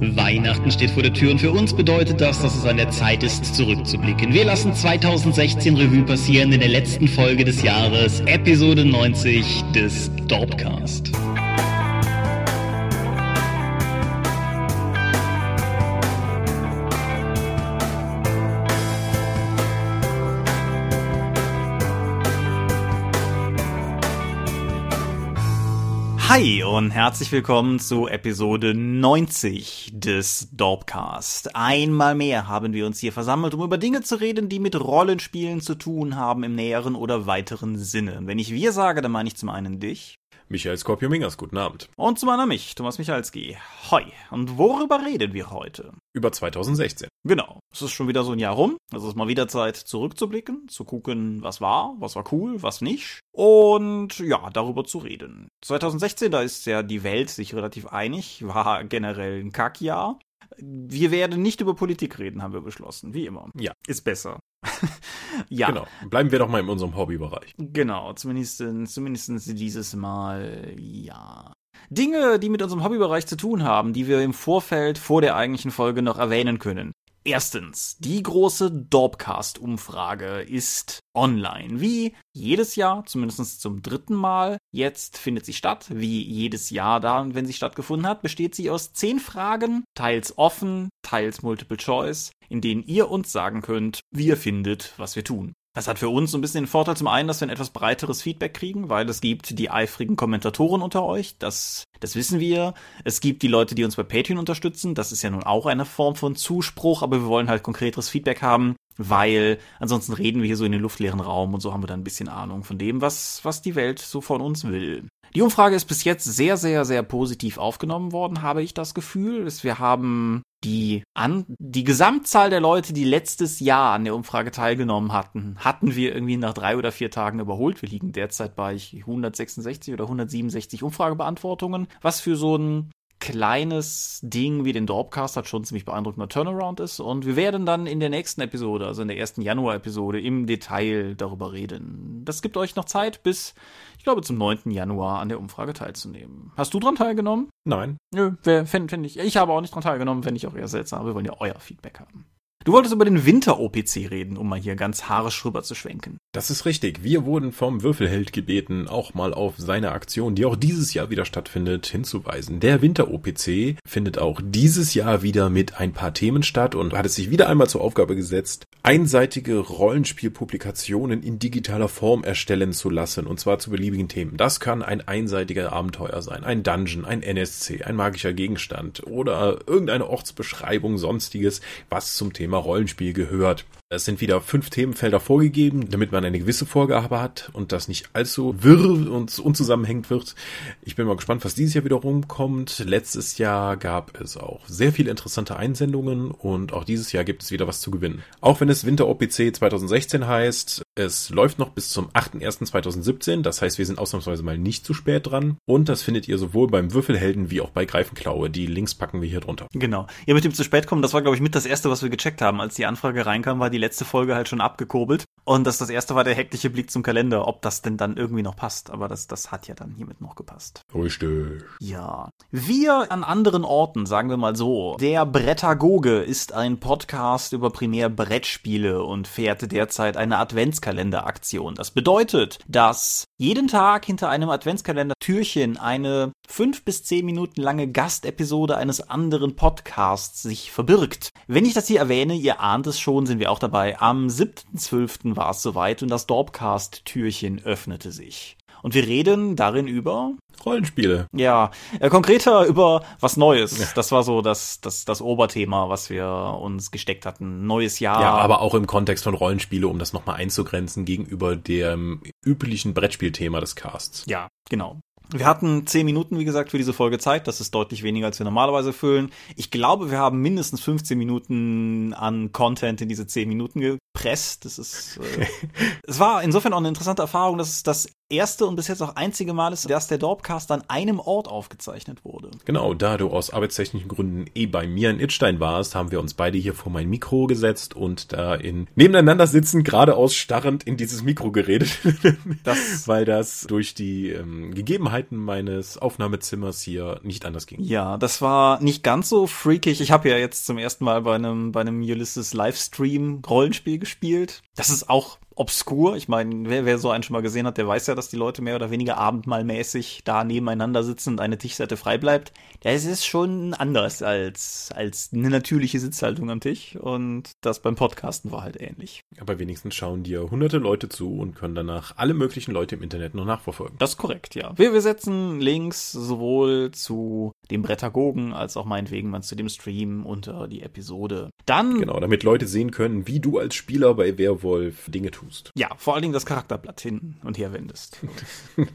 Weihnachten steht vor der Tür und für uns bedeutet das, dass es an der Zeit ist, zurückzublicken. Wir lassen 2016 Revue passieren in der letzten Folge des Jahres, Episode 90 des Dorpcast. Hi und herzlich willkommen zu Episode 90 des Dorpcast. Einmal mehr haben wir uns hier versammelt, um über Dinge zu reden, die mit Rollenspielen zu tun haben im näheren oder weiteren Sinne. Wenn ich wir sage, dann meine ich zum einen dich. Michael Skorpio-Mingers, guten Abend. Und zum anderen mich, Thomas Michalski. Hoi. Und worüber reden wir heute? Über 2016. Genau. Es ist schon wieder so ein Jahr rum. Es ist mal wieder Zeit, zurückzublicken, zu gucken, was war, was war cool, was nicht. Und ja, darüber zu reden. 2016, da ist ja die Welt sich relativ einig, war generell ein Kackjahr. Wir werden nicht über Politik reden, haben wir beschlossen. Wie immer. Ja. Ist besser. ja. Genau. Bleiben wir doch mal in unserem Hobbybereich. Genau. Zumindest, zumindest dieses Mal, ja. Dinge, die mit unserem Hobbybereich zu tun haben, die wir im Vorfeld vor der eigentlichen Folge noch erwähnen können. Erstens, die große Dorpcast-Umfrage ist online. Wie jedes Jahr, zumindest zum dritten Mal. Jetzt findet sie statt. Wie jedes Jahr da, wenn sie stattgefunden hat, besteht sie aus zehn Fragen, teils offen, teils Multiple Choice, in denen ihr uns sagen könnt, wie ihr findet, was wir tun. Das hat für uns so ein bisschen den Vorteil zum einen, dass wir ein etwas breiteres Feedback kriegen, weil es gibt die eifrigen Kommentatoren unter euch, das, das wissen wir. Es gibt die Leute, die uns bei Patreon unterstützen, das ist ja nun auch eine Form von Zuspruch, aber wir wollen halt konkreteres Feedback haben, weil ansonsten reden wir hier so in den luftleeren Raum und so haben wir dann ein bisschen Ahnung von dem, was, was die Welt so von uns will. Die Umfrage ist bis jetzt sehr, sehr, sehr positiv aufgenommen worden, habe ich das Gefühl. Wir haben die an die Gesamtzahl der Leute, die letztes Jahr an der Umfrage teilgenommen hatten, hatten wir irgendwie nach drei oder vier Tagen überholt. Wir liegen derzeit bei 166 oder 167 Umfragebeantwortungen, was für so ein kleines Ding wie den Dorpcast hat schon ziemlich beeindruckender Turnaround ist. Und wir werden dann in der nächsten Episode, also in der ersten Januar-Episode, im Detail darüber reden. Das gibt euch noch Zeit bis, ich glaube, zum 9. Januar an der Umfrage teilzunehmen. Hast du dran teilgenommen? Nein. Nö, fände find ich. Ich habe auch nicht dran teilgenommen, wenn ich auch eher seltsam. Wir wollen ja euer Feedback haben. Du wolltest über den Winter-OPC reden, um mal hier ganz haarisch rüber zu schwenken. Das ist richtig. Wir wurden vom Würfelheld gebeten, auch mal auf seine Aktion, die auch dieses Jahr wieder stattfindet, hinzuweisen. Der Winter-OPC findet auch dieses Jahr wieder mit ein paar Themen statt und hat es sich wieder einmal zur Aufgabe gesetzt, einseitige Rollenspielpublikationen in digitaler Form erstellen zu lassen, und zwar zu beliebigen Themen. Das kann ein einseitiger Abenteuer sein, ein Dungeon, ein NSC, ein magischer Gegenstand oder irgendeine Ortsbeschreibung, sonstiges, was zum Thema Rollenspiel gehört. Es sind wieder fünf Themenfelder vorgegeben, damit man eine gewisse Vorgabe hat und das nicht allzu wirr und unzusammenhängend wird. Ich bin mal gespannt, was dieses Jahr wieder rumkommt. Letztes Jahr gab es auch sehr viele interessante Einsendungen und auch dieses Jahr gibt es wieder was zu gewinnen. Auch wenn es Winter OPC 2016 heißt, es läuft noch bis zum 8.1.2017, das heißt, wir sind ausnahmsweise mal nicht zu spät dran. Und das findet ihr sowohl beim Würfelhelden wie auch bei Greifenklaue. Die Links packen wir hier drunter. Genau. Ja, mit dem zu spät kommen, das war, glaube ich, mit das erste, was wir gecheckt haben. Als die Anfrage reinkam, war die letzte Folge halt schon abgekurbelt. Und das, das erste war der hektische Blick zum Kalender, ob das denn dann irgendwie noch passt. Aber das, das hat ja dann hiermit noch gepasst. Richtig. Ja. Wir an anderen Orten, sagen wir mal so. Der Brettagoge ist ein Podcast über primär Brettspiele und fährt derzeit eine Adventskalenderaktion. Das bedeutet, dass jeden Tag hinter einem Adventskalender-Türchen eine fünf bis zehn Minuten lange Gastepisode eines anderen Podcasts sich verbirgt. Wenn ich das hier erwähne, ihr ahnt es schon, sind wir auch dabei. Am 7.12. war es soweit und das Dorpcast-Türchen öffnete sich. Und wir reden darin über Rollenspiele. Ja, äh, konkreter über was Neues. Ja. Das war so das, das, das Oberthema, was wir uns gesteckt hatten. Neues Jahr. Ja, aber auch im Kontext von Rollenspiele, um das nochmal einzugrenzen gegenüber dem üblichen Brettspielthema des Casts. Ja, genau. Wir hatten zehn Minuten, wie gesagt, für diese Folge Zeit. Das ist deutlich weniger, als wir normalerweise füllen. Ich glaube, wir haben mindestens 15 Minuten an Content in diese zehn Minuten gepresst. Das ist, äh, es war insofern auch eine interessante Erfahrung, dass das erste und bis jetzt auch einzige Mal ist, dass der Dorpcast an einem Ort aufgezeichnet wurde. Genau, da du aus arbeitstechnischen Gründen eh bei mir in Itstein warst, haben wir uns beide hier vor mein Mikro gesetzt und da in nebeneinander sitzen, geradeaus starrend in dieses Mikro geredet. Das, weil das durch die ähm, Gegebenheiten meines Aufnahmezimmers hier nicht anders ging. Ja, das war nicht ganz so freakig. Ich habe ja jetzt zum ersten Mal bei einem, bei einem Ulysses Livestream Rollenspiel gespielt. Das ist auch obskur. Ich meine, wer, wer so einen schon mal gesehen hat, der weiß ja, dass die Leute mehr oder weniger abendmahlmäßig da nebeneinander sitzen und eine Tischseite frei bleibt. Das ist schon anders als, als eine natürliche Sitzhaltung am Tisch. Und das beim Podcasten war halt ähnlich. Aber wenigstens schauen dir hunderte Leute zu und können danach alle möglichen Leute im Internet noch nachverfolgen. Das ist korrekt, ja. Wir, wir setzen Links sowohl zu dem Brettagogen als auch meinetwegen mal zu dem Stream unter die Episode. Dann. Genau, damit Leute sehen können, wie du als Spieler bei Werwolf Dinge tust tust. Ja, vor allen Dingen das Charakterblatt hin und her wendest.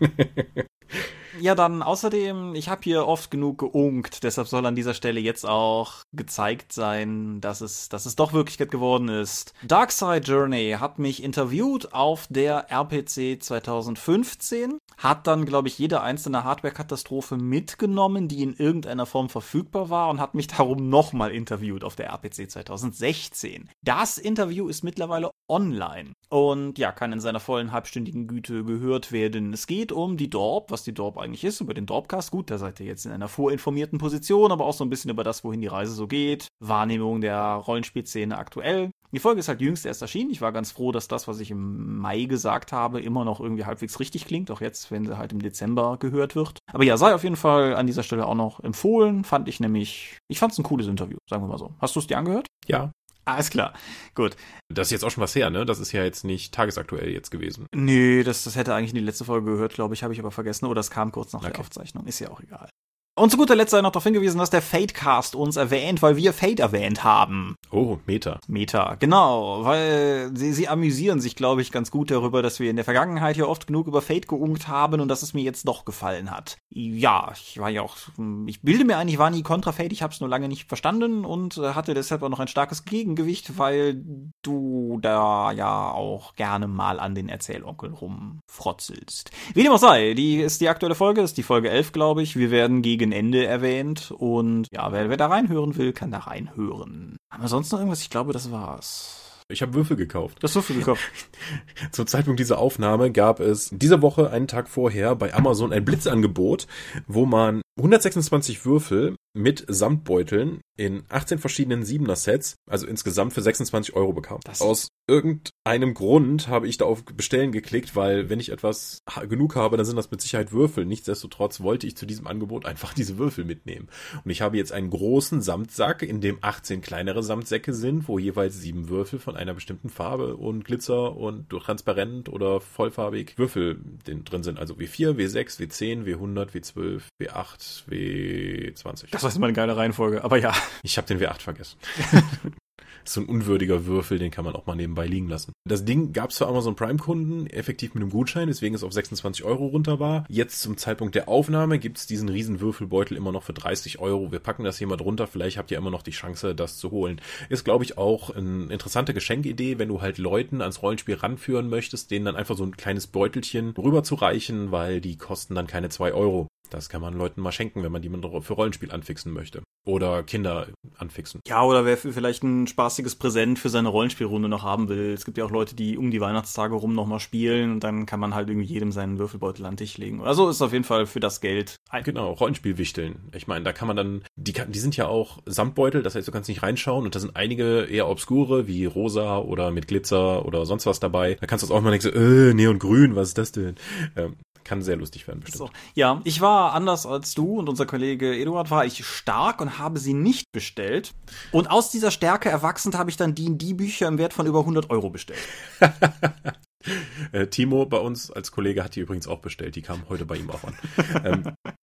Ja, dann außerdem, ich habe hier oft genug geunkt, deshalb soll an dieser Stelle jetzt auch gezeigt sein, dass es, dass es doch Wirklichkeit geworden ist. Darkside Journey hat mich interviewt auf der RPC 2015, hat dann, glaube ich, jede einzelne Hardware-Katastrophe mitgenommen, die in irgendeiner Form verfügbar war und hat mich darum nochmal interviewt auf der RPC 2016. Das Interview ist mittlerweile online und ja, kann in seiner vollen halbstündigen Güte gehört werden. Es geht um die Dorp, was die Dorp eigentlich ist, über den Dorpcast. Gut, da seid ihr jetzt in einer vorinformierten Position, aber auch so ein bisschen über das, wohin die Reise so geht. Wahrnehmung der Rollenspielszene aktuell. Die Folge ist halt jüngst erst erschienen. Ich war ganz froh, dass das, was ich im Mai gesagt habe, immer noch irgendwie halbwegs richtig klingt. Auch jetzt, wenn sie halt im Dezember gehört wird. Aber ja, sei auf jeden Fall an dieser Stelle auch noch empfohlen. Fand ich nämlich, ich fand es ein cooles Interview, sagen wir mal so. Hast du es dir angehört? Ja, alles klar. Gut. Das ist jetzt auch schon was her, ne? Das ist ja jetzt nicht tagesaktuell jetzt gewesen. Nee, das, das hätte eigentlich in die letzte Folge gehört, glaube ich, habe ich aber vergessen. Oder es kam kurz nach okay. der Aufzeichnung. Ist ja auch egal. Und zu guter Letzt sei noch darauf hingewiesen, dass der Fatecast uns erwähnt, weil wir Fate erwähnt haben. Oh, Meta. Meta, genau, weil sie, sie amüsieren sich, glaube ich, ganz gut darüber, dass wir in der Vergangenheit ja oft genug über Fate geungt haben und dass es mir jetzt doch gefallen hat. Ja, ich war ja auch, ich bilde mir ein, ich war nie kontra Fate, ich habe es nur lange nicht verstanden und hatte deshalb auch noch ein starkes Gegengewicht, weil du da ja auch gerne mal an den Erzählonkel rumfrotzelst. Wie dem auch sei, die ist die aktuelle Folge, ist die Folge 11, glaube ich. Wir werden gegen gegen Ende erwähnt. Und ja, wer, wer da reinhören will, kann da reinhören. Haben wir sonst noch irgendwas? Ich glaube, das war's. Ich habe Würfel gekauft. Das Würfel gekauft. Zum Zeitpunkt dieser Aufnahme gab es diese Woche, einen Tag vorher, bei Amazon ein Blitzangebot, wo man 126 Würfel mit Samtbeuteln in 18 verschiedenen Siebener-Sets, also insgesamt für 26 Euro bekam. Das Aus irgendeinem Grund habe ich da auf Bestellen geklickt, weil wenn ich etwas genug habe, dann sind das mit Sicherheit Würfel. Nichtsdestotrotz wollte ich zu diesem Angebot einfach diese Würfel mitnehmen. Und ich habe jetzt einen großen Samtsack, in dem 18 kleinere Samtsäcke sind, wo jeweils sieben Würfel von einer bestimmten Farbe und Glitzer und transparent oder vollfarbig Würfel drin sind. Also W4, W6, W10, W100, W12, W8, W20. Das war immer eine geile Reihenfolge, aber ja. Ich habe den W8 vergessen. so ein unwürdiger Würfel, den kann man auch mal nebenbei liegen lassen. Das Ding gab es für Amazon Prime-Kunden effektiv mit einem Gutschein, deswegen es auf 26 Euro runter war. Jetzt zum Zeitpunkt der Aufnahme gibt es diesen riesen Würfelbeutel immer noch für 30 Euro. Wir packen das hier mal drunter, vielleicht habt ihr immer noch die Chance, das zu holen. Ist, glaube ich, auch eine interessante Geschenkidee, wenn du halt Leuten ans Rollenspiel ranführen möchtest, denen dann einfach so ein kleines Beutelchen rüberzureichen, weil die kosten dann keine 2 Euro. Das kann man Leuten mal schenken, wenn man die für Rollenspiel anfixen möchte. Oder Kinder anfixen. Ja, oder wer vielleicht ein spaßiges Präsent für seine Rollenspielrunde noch haben will. Es gibt ja auch Leute, die um die Weihnachtstage rum nochmal spielen und dann kann man halt irgendwie jedem seinen Würfelbeutel an Tisch legen. Also ist auf jeden Fall für das Geld. Genau, Rollenspielwichteln. Ich meine, da kann man dann, die, die sind ja auch Samtbeutel, das heißt, du kannst nicht reinschauen und da sind einige eher obskure, wie rosa oder mit Glitzer oder sonst was dabei. Da kannst du auch mal denken, so, äh, Neongrün, was ist das denn? Ähm, kann sehr lustig werden, bestimmt. So. Ja, ich war anders als du und unser Kollege Eduard war ich stark und habe sie nicht bestellt. Und aus dieser Stärke erwachsend habe ich dann die, die Bücher im Wert von über 100 Euro bestellt. äh, Timo bei uns als Kollege hat die übrigens auch bestellt. Die kamen heute bei ihm auch an. ähm,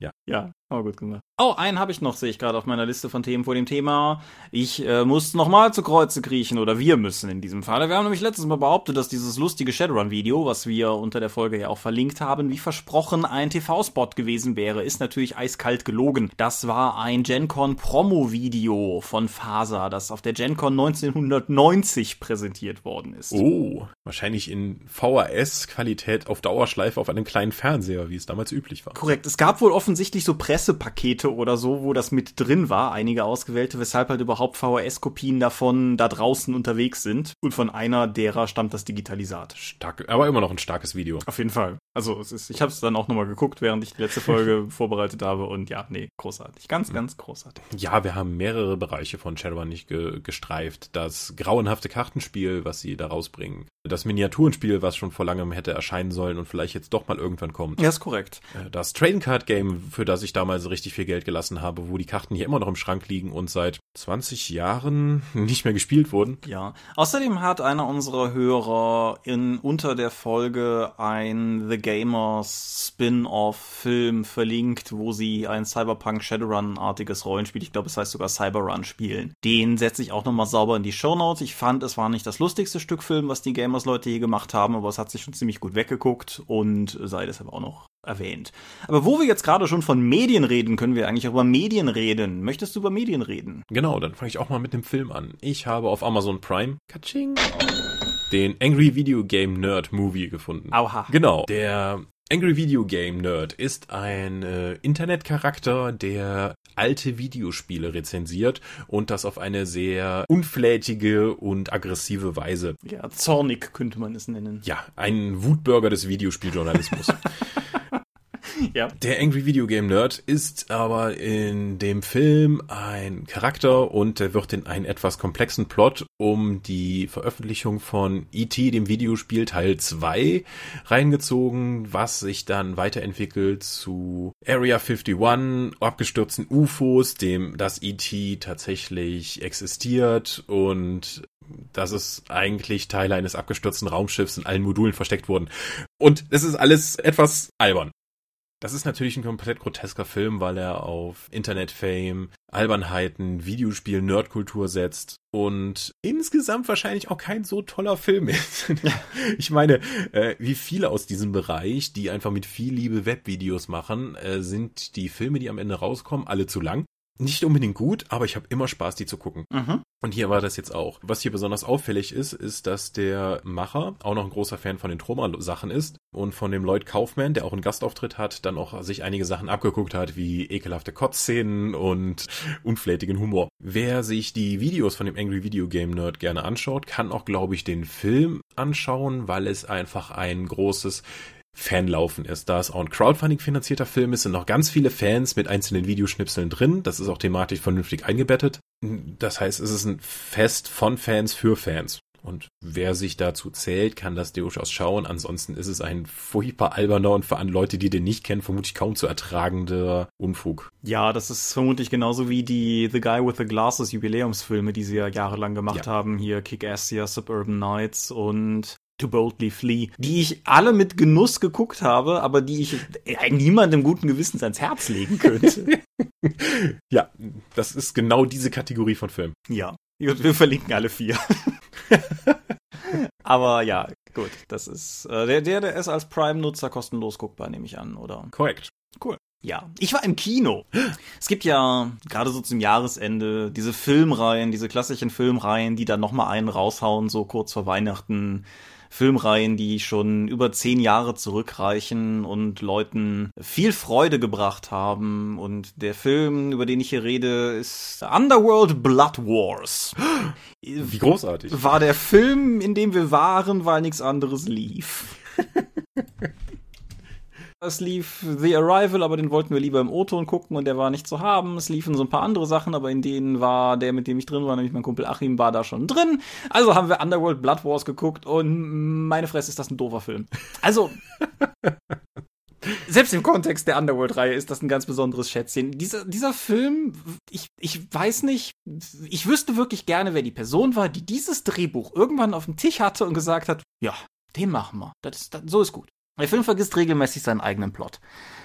ja. Ja. Aber gut gemacht. Oh, einen habe ich noch, sehe ich gerade auf meiner Liste von Themen vor dem Thema. Ich äh, muss nochmal zu Kreuze kriechen oder wir müssen in diesem Fall. Wir haben nämlich letztes Mal behauptet, dass dieses lustige Shadowrun-Video, was wir unter der Folge ja auch verlinkt haben, wie versprochen ein TV-Spot gewesen wäre, ist natürlich eiskalt gelogen. Das war ein GenCon Promo-Video von Fasa, das auf der GenCon 1990 präsentiert worden ist. Oh, wahrscheinlich in VHS-Qualität auf Dauerschleife auf einem kleinen Fernseher, wie es damals üblich war. Korrekt. Es gab wohl offensichtlich so Pressepakete oder so, wo das mit drin war, einige ausgewählte, weshalb halt überhaupt VHS-Kopien davon da draußen unterwegs sind. Und von einer derer stammt das Digitalisat. Stark, aber immer noch ein starkes Video. Auf jeden Fall. Also es ist, ich habe es dann auch nochmal geguckt, während ich die letzte Folge vorbereitet habe und ja, nee, großartig. Ganz, mhm. ganz großartig. Ja, wir haben mehrere Bereiche von Shadowrun nicht ge gestreift. Das grauenhafte Kartenspiel, was sie da rausbringen. Das Miniaturenspiel, was schon vor langem hätte erscheinen sollen und vielleicht jetzt doch mal irgendwann kommt. Ja, ist korrekt. Äh, das Trading Card Game, für das ich damals richtig viel Geld gelassen habe, wo die Karten hier immer noch im Schrank liegen und seit 20 Jahren nicht mehr gespielt wurden. Ja. Außerdem hat einer unserer Hörer in unter der Folge ein The Gamers Spin-off-Film verlinkt, wo sie ein Cyberpunk Shadowrun-artiges Rollenspiel, ich glaube, es heißt sogar Cyberrun spielen. Den setze ich auch nochmal sauber in die Show Notes. Ich fand, es war nicht das lustigste Stück Film, was die Gamers-Leute hier gemacht haben, aber es hat sich schon ziemlich gut weggeguckt und sei deshalb auch noch erwähnt. Aber wo wir jetzt gerade schon von Medien reden, können wir eigentlich auch über Medien reden. Möchtest du über Medien reden? Genau, dann fange ich auch mal mit dem Film an. Ich habe auf Amazon Prime Kaching, den Angry Video Game Nerd Movie gefunden. Auha. Genau. Der Angry Video Game Nerd ist ein äh, Internetcharakter, der alte Videospiele rezensiert und das auf eine sehr unflätige und aggressive Weise. Ja, zornig könnte man es nennen. Ja, ein Wutbürger des Videospieljournalismus. ja. Der Angry Video Game Nerd ist aber in dem Film ein Charakter und er wird in einen etwas komplexen Plot um die Veröffentlichung von E.T., dem Videospiel Teil 2, reingezogen, was sich dann weiterentwickelt zu Area 51, abgestürzten UFOs, dem das E.T. tatsächlich existiert und dass es eigentlich Teile eines abgestürzten Raumschiffs in allen Modulen versteckt wurden. Und es ist alles etwas albern. Das ist natürlich ein komplett grotesker Film, weil er auf Internet-Fame, Albernheiten, Videospiel, Nerdkultur setzt und insgesamt wahrscheinlich auch kein so toller Film ist. ich meine, äh, wie viele aus diesem Bereich, die einfach mit viel Liebe Webvideos machen, äh, sind die Filme, die am Ende rauskommen, alle zu lang nicht unbedingt gut, aber ich habe immer Spaß, die zu gucken. Mhm. Und hier war das jetzt auch. Was hier besonders auffällig ist, ist, dass der Macher auch noch ein großer Fan von den Troma-Sachen ist und von dem Lloyd Kaufman, der auch einen Gastauftritt hat, dann auch sich einige Sachen abgeguckt hat, wie ekelhafte Kotzszenen und unflätigen Humor. Wer sich die Videos von dem Angry Video Game Nerd gerne anschaut, kann auch, glaube ich, den Film anschauen, weil es einfach ein großes Fanlaufen ist. Da es auch ein Crowdfunding-finanzierter Film ist, sind noch ganz viele Fans mit einzelnen Videoschnipseln drin. Das ist auch thematisch vernünftig eingebettet. Das heißt, es ist ein Fest von Fans für Fans. Und wer sich dazu zählt, kann das durchaus schauen. Ansonsten ist es ein furchtbar alberner und für Leute, die den nicht kennen, vermutlich kaum zu ertragender Unfug. Ja, das ist vermutlich genauso wie die The Guy with the Glasses Jubiläumsfilme, die sie ja jahrelang gemacht ja. haben. Hier Kick-Ass, Suburban Nights und To Boldly Flee, die ich alle mit Genuss geguckt habe, aber die ich niemandem guten Gewissens ans Herz legen könnte. ja, das ist genau diese Kategorie von Film. Ja, wir verlinken alle vier. aber ja, gut, das ist äh, der, der, der ist als Prime-Nutzer kostenlos guckbar, nehme ich an, oder? Korrekt. Cool. Ja, ich war im Kino. Es gibt ja gerade so zum Jahresende diese Filmreihen, diese klassischen Filmreihen, die dann nochmal einen raushauen, so kurz vor Weihnachten. Filmreihen, die schon über zehn Jahre zurückreichen und Leuten viel Freude gebracht haben. Und der Film, über den ich hier rede, ist Underworld Blood Wars. Wie großartig. War der Film, in dem wir waren, weil nichts anderes lief. Es lief The Arrival, aber den wollten wir lieber im O-Ton gucken und der war nicht zu haben. Es liefen so ein paar andere Sachen, aber in denen war der, mit dem ich drin war, nämlich mein Kumpel Achim, war da schon drin. Also haben wir Underworld Blood Wars geguckt und meine Fresse ist das ein doofer Film. Also. Selbst im Kontext der Underworld-Reihe ist das ein ganz besonderes Schätzchen. Dieser, dieser Film, ich, ich weiß nicht, ich wüsste wirklich gerne, wer die Person war, die dieses Drehbuch irgendwann auf dem Tisch hatte und gesagt hat, ja, den machen wir. Das, das, so ist gut. Der Film vergisst regelmäßig seinen eigenen Plot.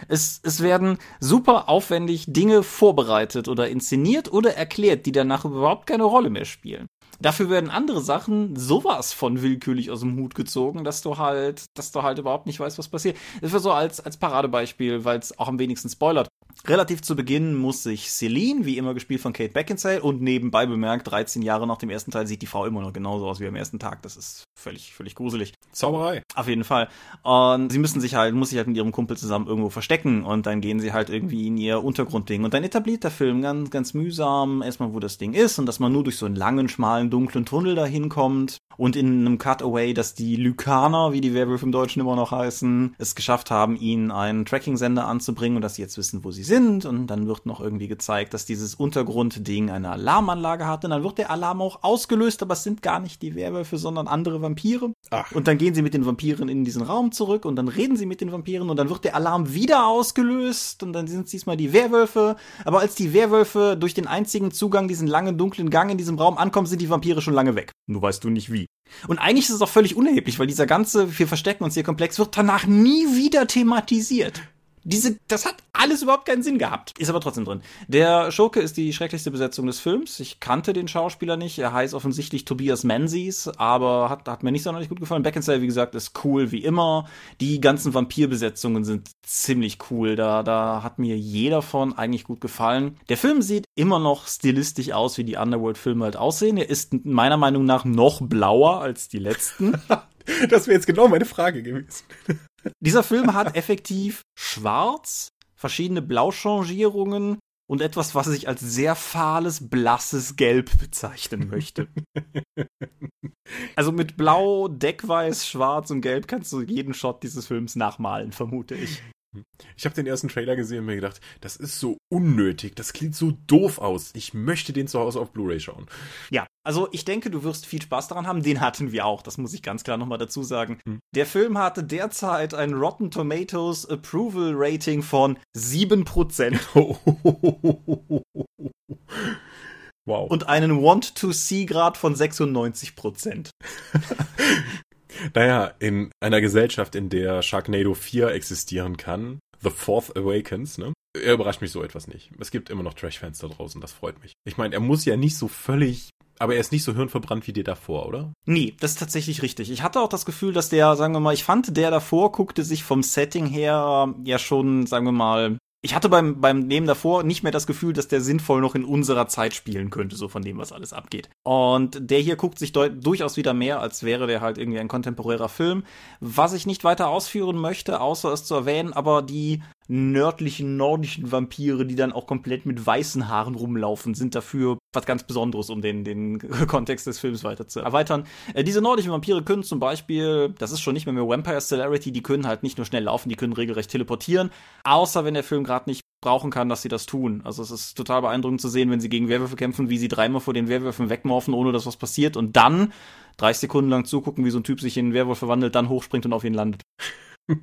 Es, es werden super aufwendig Dinge vorbereitet oder inszeniert oder erklärt, die danach überhaupt keine Rolle mehr spielen. Dafür werden andere Sachen sowas von willkürlich aus dem Hut gezogen, dass du halt, dass du halt überhaupt nicht weißt, was passiert. Das war so als, als Paradebeispiel, weil es auch am wenigsten spoilert. Relativ zu Beginn muss sich Celine, wie immer gespielt von Kate Beckinsale, und nebenbei bemerkt, 13 Jahre nach dem ersten Teil sieht die Frau immer noch genauso aus wie am ersten Tag. Das ist völlig, völlig gruselig. Zauberei. Auf jeden Fall. Und sie müssen sich halt, muss sich halt mit ihrem Kumpel zusammen irgendwo verstecken und dann gehen sie halt irgendwie in ihr Untergrundding. Und dann etabliert der Film ganz, ganz mühsam erstmal, wo das Ding ist und dass man nur durch so einen langen, schmalen, dunklen Tunnel dahin kommt und in einem Cutaway, dass die Lykaner, wie die Werwölfe im Deutschen immer noch heißen, es geschafft haben, ihnen einen Tracking-Sender anzubringen und dass sie jetzt wissen, wo sie sind. Und dann wird noch irgendwie gezeigt, dass dieses Untergrundding eine Alarmanlage hat. Und dann wird der Alarm auch ausgelöst, aber es sind gar nicht die Werwölfe, sondern andere Vampire. Ach. Und dann gehen sie mit den Vampiren in diesen Raum zurück und dann reden sie mit den Vampiren und dann wird der Alarm wieder ausgelöst und dann sind es diesmal die Werwölfe. Aber als die Werwölfe durch den einzigen Zugang, diesen langen, dunklen Gang in diesem Raum ankommen, sind die Vampire schon lange weg. Nur weißt du nicht wie. Und eigentlich ist es auch völlig unerheblich, weil dieser ganze Wir verstecken uns hier Komplex wird danach nie wieder thematisiert. Diese, das hat alles überhaupt keinen Sinn gehabt. Ist aber trotzdem drin. Der Schurke ist die schrecklichste Besetzung des Films. Ich kannte den Schauspieler nicht. Er heißt offensichtlich Tobias Menzies, aber hat, hat mir nicht sonderlich gut gefallen. Beckinsale, wie gesagt, ist cool wie immer. Die ganzen Vampirbesetzungen sind ziemlich cool. Da, da hat mir jeder von eigentlich gut gefallen. Der Film sieht immer noch stilistisch aus, wie die Underworld-Filme halt aussehen. Er ist meiner Meinung nach noch blauer als die letzten. Das wäre jetzt genau meine Frage gewesen. Dieser Film hat effektiv schwarz, verschiedene Blauchangierungen und etwas, was ich als sehr fahles, blasses Gelb bezeichnen möchte. Also mit Blau, Deckweiß, Schwarz und Gelb kannst du jeden Shot dieses Films nachmalen, vermute ich. Ich habe den ersten Trailer gesehen und mir gedacht, das ist so unnötig, das klingt so doof aus. Ich möchte den zu Hause auf Blu-ray schauen. Ja, also ich denke, du wirst viel Spaß daran haben. Den hatten wir auch, das muss ich ganz klar nochmal dazu sagen. Hm. Der Film hatte derzeit ein Rotten Tomatoes Approval Rating von 7%. wow. und einen Want-to-See-Grad von 96%. Naja, in einer Gesellschaft, in der Sharknado 4 existieren kann, The Fourth Awakens, ne? Er überrascht mich so etwas nicht. Es gibt immer noch Trash-Fans da draußen, das freut mich. Ich meine, er muss ja nicht so völlig, aber er ist nicht so hirnverbrannt wie der davor, oder? Nee, das ist tatsächlich richtig. Ich hatte auch das Gefühl, dass der, sagen wir mal, ich fand, der davor guckte sich vom Setting her ja schon, sagen wir mal, ich hatte beim, beim Nehmen davor nicht mehr das Gefühl, dass der sinnvoll noch in unserer Zeit spielen könnte, so von dem, was alles abgeht. Und der hier guckt sich durchaus wieder mehr, als wäre der halt irgendwie ein kontemporärer Film. Was ich nicht weiter ausführen möchte, außer es zu erwähnen, aber die nördlichen, nordischen Vampire, die dann auch komplett mit weißen Haaren rumlaufen, sind dafür was ganz Besonderes, um den, den Kontext des Films weiter zu erweitern. Äh, diese nordischen Vampire können zum Beispiel, das ist schon nicht mehr mehr Vampire Celerity, die können halt nicht nur schnell laufen, die können regelrecht teleportieren, außer wenn der Film gerade nicht brauchen kann, dass sie das tun. Also es ist total beeindruckend zu sehen, wenn sie gegen Werwölfe kämpfen, wie sie dreimal vor den Werwölfen wegmorphen, ohne dass was passiert und dann 30 Sekunden lang zugucken, wie so ein Typ sich in einen Werwolf verwandelt, dann hochspringt und auf ihn landet.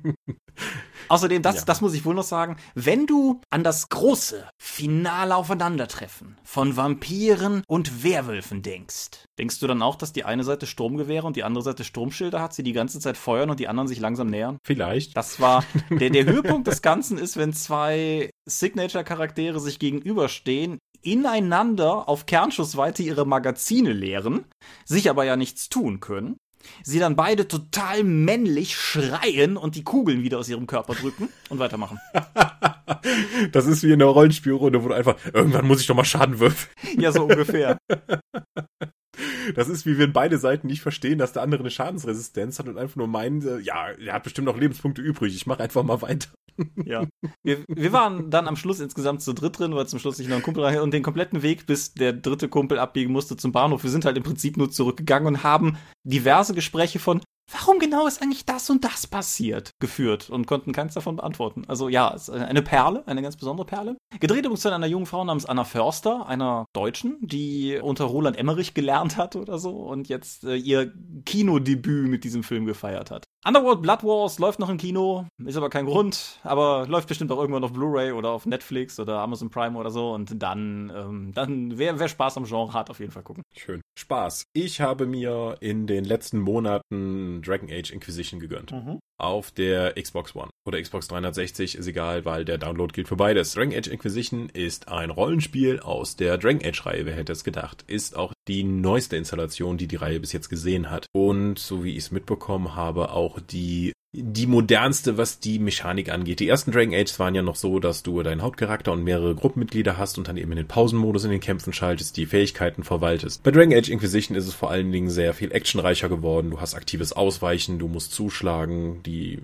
Außerdem, das, Ja. das muss ich wohl noch sagen, wenn du an das große finale Aufeinandertreffen von Vampiren und Werwölfen denkst, denkst du dann auch, dass die eine Seite Sturmgewehre und die andere Seite Sturmschilder hat, sie die ganze Zeit feuern und die anderen sich langsam nähern? Vielleicht. Das war der, der Höhepunkt des Ganzen ist, wenn zwei Signature-Charaktere sich gegenüberstehen, ineinander auf Kernschussweite ihre Magazine leeren, sich aber ja nichts tun können. Sie dann beide total männlich schreien und die Kugeln wieder aus ihrem Körper drücken und weitermachen. Das ist wie in der Rollenspielrunde, wo du einfach, irgendwann muss ich doch mal Schaden würfeln. Ja, so ungefähr. Das ist wie wenn beide Seiten nicht verstehen, dass der andere eine Schadensresistenz hat und einfach nur meinen, äh, ja, er hat bestimmt noch Lebenspunkte übrig, ich mache einfach mal weiter. Ja. Wir, wir waren dann am Schluss insgesamt zu dritt drin, weil zum Schluss sich noch ein Kumpel rein und den kompletten Weg, bis der dritte Kumpel abbiegen musste zum Bahnhof. Wir sind halt im Prinzip nur zurückgegangen und haben diverse Gespräche von Warum genau ist eigentlich das und das passiert? geführt und konnten keins davon beantworten. Also ja, es ist eine Perle, eine ganz besondere Perle. Gedreht übrigens von einer jungen Frau namens Anna Förster, einer Deutschen, die unter Roland Emmerich gelernt hat oder so und jetzt äh, ihr Kinodebüt mit diesem Film gefeiert hat. Underworld Blood Wars läuft noch im Kino, ist aber kein Grund, aber läuft bestimmt auch irgendwann auf Blu-ray oder auf Netflix oder Amazon Prime oder so und dann, ähm, dann wer, wer Spaß am Genre hat, auf jeden Fall gucken. Schön. Spaß. Ich habe mir in den letzten Monaten Dragon Age Inquisition gegönnt. Mhm. Auf der Xbox One oder Xbox 360 ist egal, weil der Download gilt für beides. Dragon Age Inquisition ist ein Rollenspiel aus der Dragon Age Reihe, wer hätte es gedacht. Ist auch die neueste Installation, die die Reihe bis jetzt gesehen hat. Und so wie ich es mitbekommen habe, auch die die modernste, was die Mechanik angeht. Die ersten Dragon Age waren ja noch so, dass du deinen Hauptcharakter und mehrere Gruppenmitglieder hast und dann eben in den Pausenmodus in den Kämpfen schaltest, die Fähigkeiten verwaltest. Bei Dragon Age Inquisition ist es vor allen Dingen sehr viel actionreicher geworden. Du hast aktives Ausweichen, du musst zuschlagen, die, äh,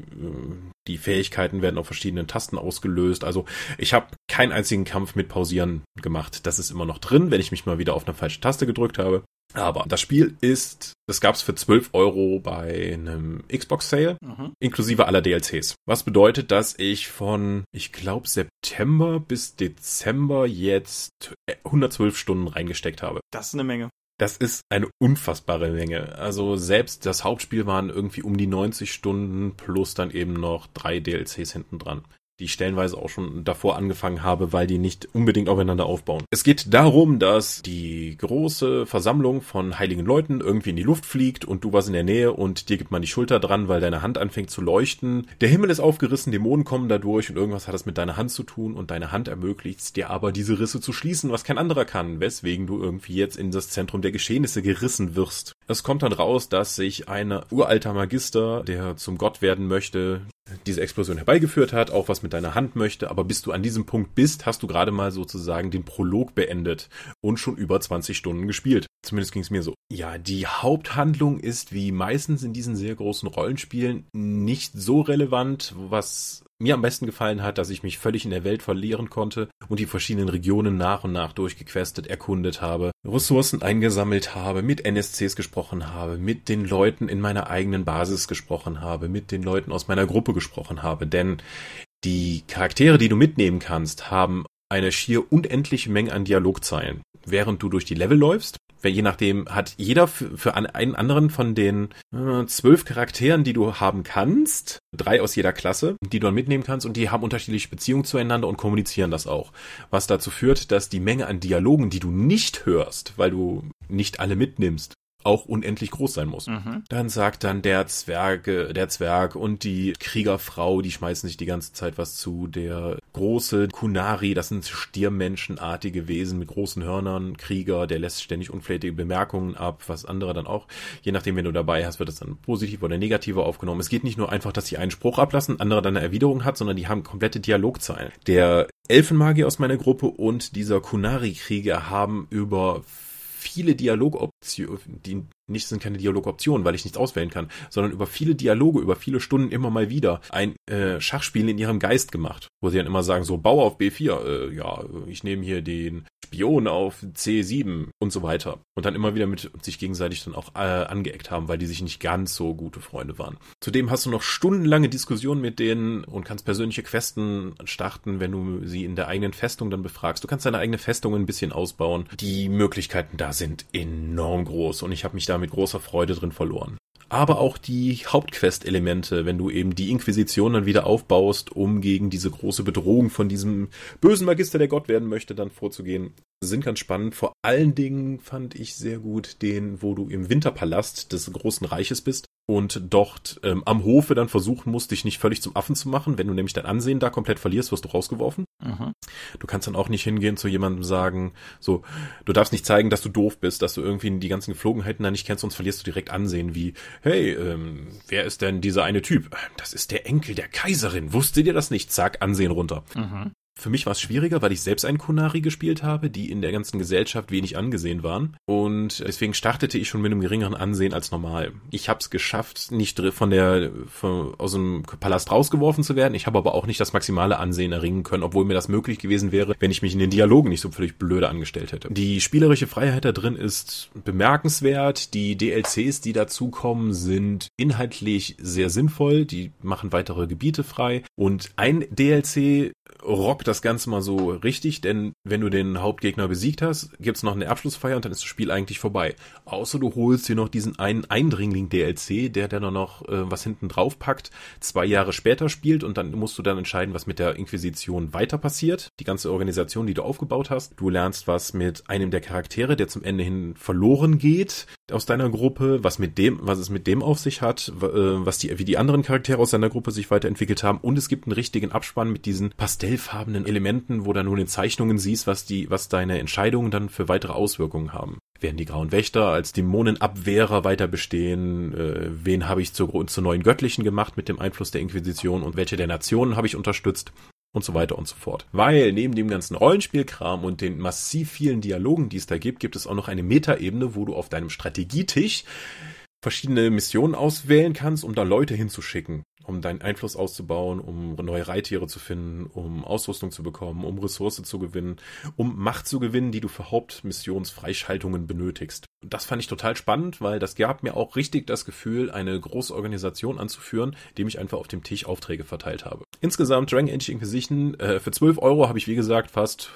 die Fähigkeiten werden auf verschiedenen Tasten ausgelöst. Also ich habe keinen einzigen Kampf mit Pausieren gemacht. Das ist immer noch drin, wenn ich mich mal wieder auf eine falsche Taste gedrückt habe. Aber das Spiel ist, das gab's für 12 Euro bei einem Xbox Sale, mhm. inklusive aller DLCs. Was bedeutet, dass ich von, ich glaube, September bis Dezember jetzt 112 Stunden reingesteckt habe. Das ist eine Menge. Das ist eine unfassbare Menge. Also selbst das Hauptspiel waren irgendwie um die 90 Stunden plus dann eben noch drei DLCs hinten dran die ich stellenweise auch schon davor angefangen habe, weil die nicht unbedingt aufeinander aufbauen. Es geht darum, dass die große Versammlung von heiligen Leuten irgendwie in die Luft fliegt und du warst in der Nähe und dir gibt man die Schulter dran, weil deine Hand anfängt zu leuchten. Der Himmel ist aufgerissen, Dämonen kommen dadurch und irgendwas hat das mit deiner Hand zu tun und deine Hand ermöglicht es dir aber, diese Risse zu schließen, was kein anderer kann, weswegen du irgendwie jetzt in das Zentrum der Geschehnisse gerissen wirst. Es kommt dann raus, dass sich ein uralter Magister, der zum Gott werden möchte, diese Explosion herbeigeführt hat, auch was mit deiner Hand möchte, aber bis du an diesem Punkt bist, hast du gerade mal sozusagen den Prolog beendet und schon über 20 Stunden gespielt. Zumindest ging es mir so. Ja, die Haupthandlung ist wie meistens in diesen sehr großen Rollenspielen nicht so relevant, was mir am besten gefallen hat, dass ich mich völlig in der Welt verlieren konnte und die verschiedenen Regionen nach und nach durchgequestet, erkundet habe, Ressourcen eingesammelt habe, mit NSCs gesprochen habe, mit den Leuten in meiner eigenen Basis gesprochen habe, mit den Leuten aus meiner Gruppe gesprochen habe, denn die Charaktere, die du mitnehmen kannst, haben eine schier unendliche Menge an Dialogzeilen. Während du durch die Level läufst, je nachdem hat jeder für, einen anderen von den äh, zwölf Charakteren, die du haben kannst, drei aus jeder Klasse, die du dann mitnehmen kannst und die haben unterschiedliche Beziehungen zueinander und kommunizieren das auch. Was dazu führt, dass die Menge an Dialogen, die du nicht hörst, weil du nicht alle mitnimmst, auch unendlich groß sein muss. Mhm. Dann sagt dann der Zwerge, der Zwerg und die Kriegerfrau, die schmeißen sich die ganze Zeit was zu. Der große Kunari, das sind stiermenschenartige Wesen mit großen Hörnern, Krieger, der lässt ständig unflätige Bemerkungen ab, was andere dann auch, je nachdem, wenn du dabei hast, wird das dann positiv oder negativer aufgenommen. Es geht nicht nur einfach, dass sie einen Spruch ablassen, andere dann eine Erwiderung hat, sondern die haben komplette Dialogzeilen. Der Elfenmagier aus meiner Gruppe und dieser Kunari-Krieger haben über viele Dialogoptionen, die nicht sind keine Dialogoptionen, weil ich nichts auswählen kann, sondern über viele Dialoge, über viele Stunden immer mal wieder ein äh, Schachspiel in ihrem Geist gemacht, wo sie dann immer sagen, so Bauer auf B4, äh, ja, ich nehme hier den Spion auf C7 und so weiter. Und dann immer wieder mit sich gegenseitig dann auch äh, angeeckt haben, weil die sich nicht ganz so gute Freunde waren. Zudem hast du noch stundenlange Diskussionen mit denen und kannst persönliche Questen starten, wenn du sie in der eigenen Festung dann befragst. Du kannst deine eigene Festung ein bisschen ausbauen. Die Möglichkeiten da sind enorm groß und ich habe mich da mit großer Freude drin verloren. Aber auch die Hauptquest-Elemente, wenn du eben die Inquisition dann wieder aufbaust, um gegen diese große Bedrohung von diesem bösen Magister, der Gott werden möchte, dann vorzugehen, sind ganz spannend. Vor allen Dingen fand ich sehr gut den, wo du im Winterpalast des großen Reiches bist und dort ähm, am Hofe dann versuchen musst, dich nicht völlig zum Affen zu machen. Wenn du nämlich dein Ansehen da komplett verlierst, wirst du rausgeworfen. Mhm. Du kannst dann auch nicht hingehen zu jemandem sagen, so, du darfst nicht zeigen, dass du doof bist, dass du irgendwie die ganzen Geflogenheiten da nicht kennst, sonst verlierst du direkt Ansehen wie, hey, ähm, wer ist denn dieser eine Typ? Das ist der Enkel der Kaiserin. Wusstet ihr das nicht? Zack, Ansehen runter. Mhm. Für mich war es schwieriger, weil ich selbst einen Kunari gespielt habe, die in der ganzen Gesellschaft wenig angesehen waren. Und deswegen startete ich schon mit einem geringeren Ansehen als normal. Ich habe es geschafft, nicht von der von, aus dem Palast rausgeworfen zu werden. Ich habe aber auch nicht das maximale Ansehen erringen können, obwohl mir das möglich gewesen wäre, wenn ich mich in den Dialogen nicht so völlig blöde angestellt hätte. Die spielerische Freiheit da drin ist bemerkenswert. Die DLCs, die dazukommen, sind inhaltlich sehr sinnvoll. Die machen weitere Gebiete frei. Und ein DLC rockt das Ganze mal so richtig, denn wenn du den Hauptgegner besiegt hast, gibt's noch eine Abschlussfeier und dann ist das Spiel eigentlich vorbei. Außer du holst dir noch diesen einen Eindringling-DLC, der dann noch äh, was hinten drauf packt, zwei Jahre später spielt und dann musst du dann entscheiden, was mit der Inquisition weiter passiert. Die ganze Organisation, die du aufgebaut hast. Du lernst was mit einem der Charaktere, der zum Ende hin verloren geht. Aus deiner Gruppe, was mit dem, was es mit dem auf sich hat, äh, was die, wie die anderen Charaktere aus deiner Gruppe sich weiterentwickelt haben und es gibt einen richtigen Abspann mit diesen pastellfarbenen Elementen, wo du nur in Zeichnungen siehst, was die, was deine Entscheidungen dann für weitere Auswirkungen haben. Werden die Grauen Wächter als Dämonenabwehrer weiter bestehen? Äh, wen habe ich zu, zu neuen Göttlichen gemacht mit dem Einfluss der Inquisition und welche der Nationen habe ich unterstützt? Und so weiter und so fort. Weil neben dem ganzen Rollenspielkram und den massiv vielen Dialogen, die es da gibt, gibt es auch noch eine Metaebene, wo du auf deinem Strategietisch verschiedene Missionen auswählen kannst, um da Leute hinzuschicken um deinen Einfluss auszubauen, um neue Reittiere zu finden, um Ausrüstung zu bekommen, um Ressource zu gewinnen, um Macht zu gewinnen, die du für Hauptmissionsfreischaltungen benötigst. Das fand ich total spannend, weil das gab mir auch richtig das Gefühl, eine große Organisation anzuführen, dem ich einfach auf dem Tisch Aufträge verteilt habe. Insgesamt Dragon Age Inquisition, äh, für 12 Euro habe ich wie gesagt fast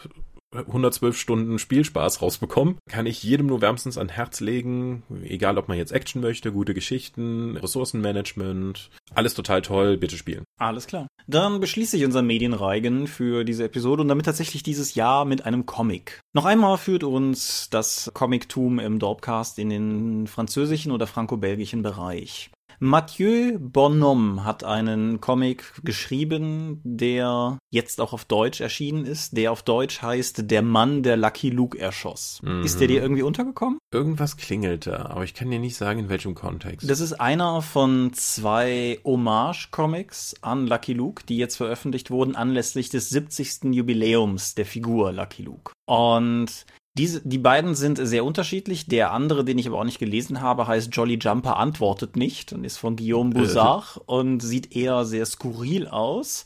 112 Stunden Spielspaß rausbekommen. Kann ich jedem nur wärmstens an Herz legen, egal ob man jetzt Action möchte, gute Geschichten, Ressourcenmanagement, alles total toll, bitte spielen. Alles klar. Dann beschließe ich unseren Medienreigen für diese Episode und damit tatsächlich dieses Jahr mit einem Comic. Noch einmal führt uns das Comictum im Dorpcast in den französischen oder franco-belgischen Bereich. Mathieu Bonhomme hat einen Comic geschrieben, der jetzt auch auf Deutsch erschienen ist, der auf Deutsch heißt Der Mann, der Lucky Luke erschoss. Mhm. Ist der dir irgendwie untergekommen? Irgendwas klingelte, aber ich kann dir nicht sagen, in welchem Kontext. Das ist einer von zwei Hommage-Comics an Lucky Luke, die jetzt veröffentlicht wurden anlässlich des 70. Jubiläums der Figur Lucky Luke. Und diese, die beiden sind sehr unterschiedlich. Der andere, den ich aber auch nicht gelesen habe, heißt Jolly Jumper antwortet nicht und ist von Guillaume Boussard und sieht eher sehr skurril aus.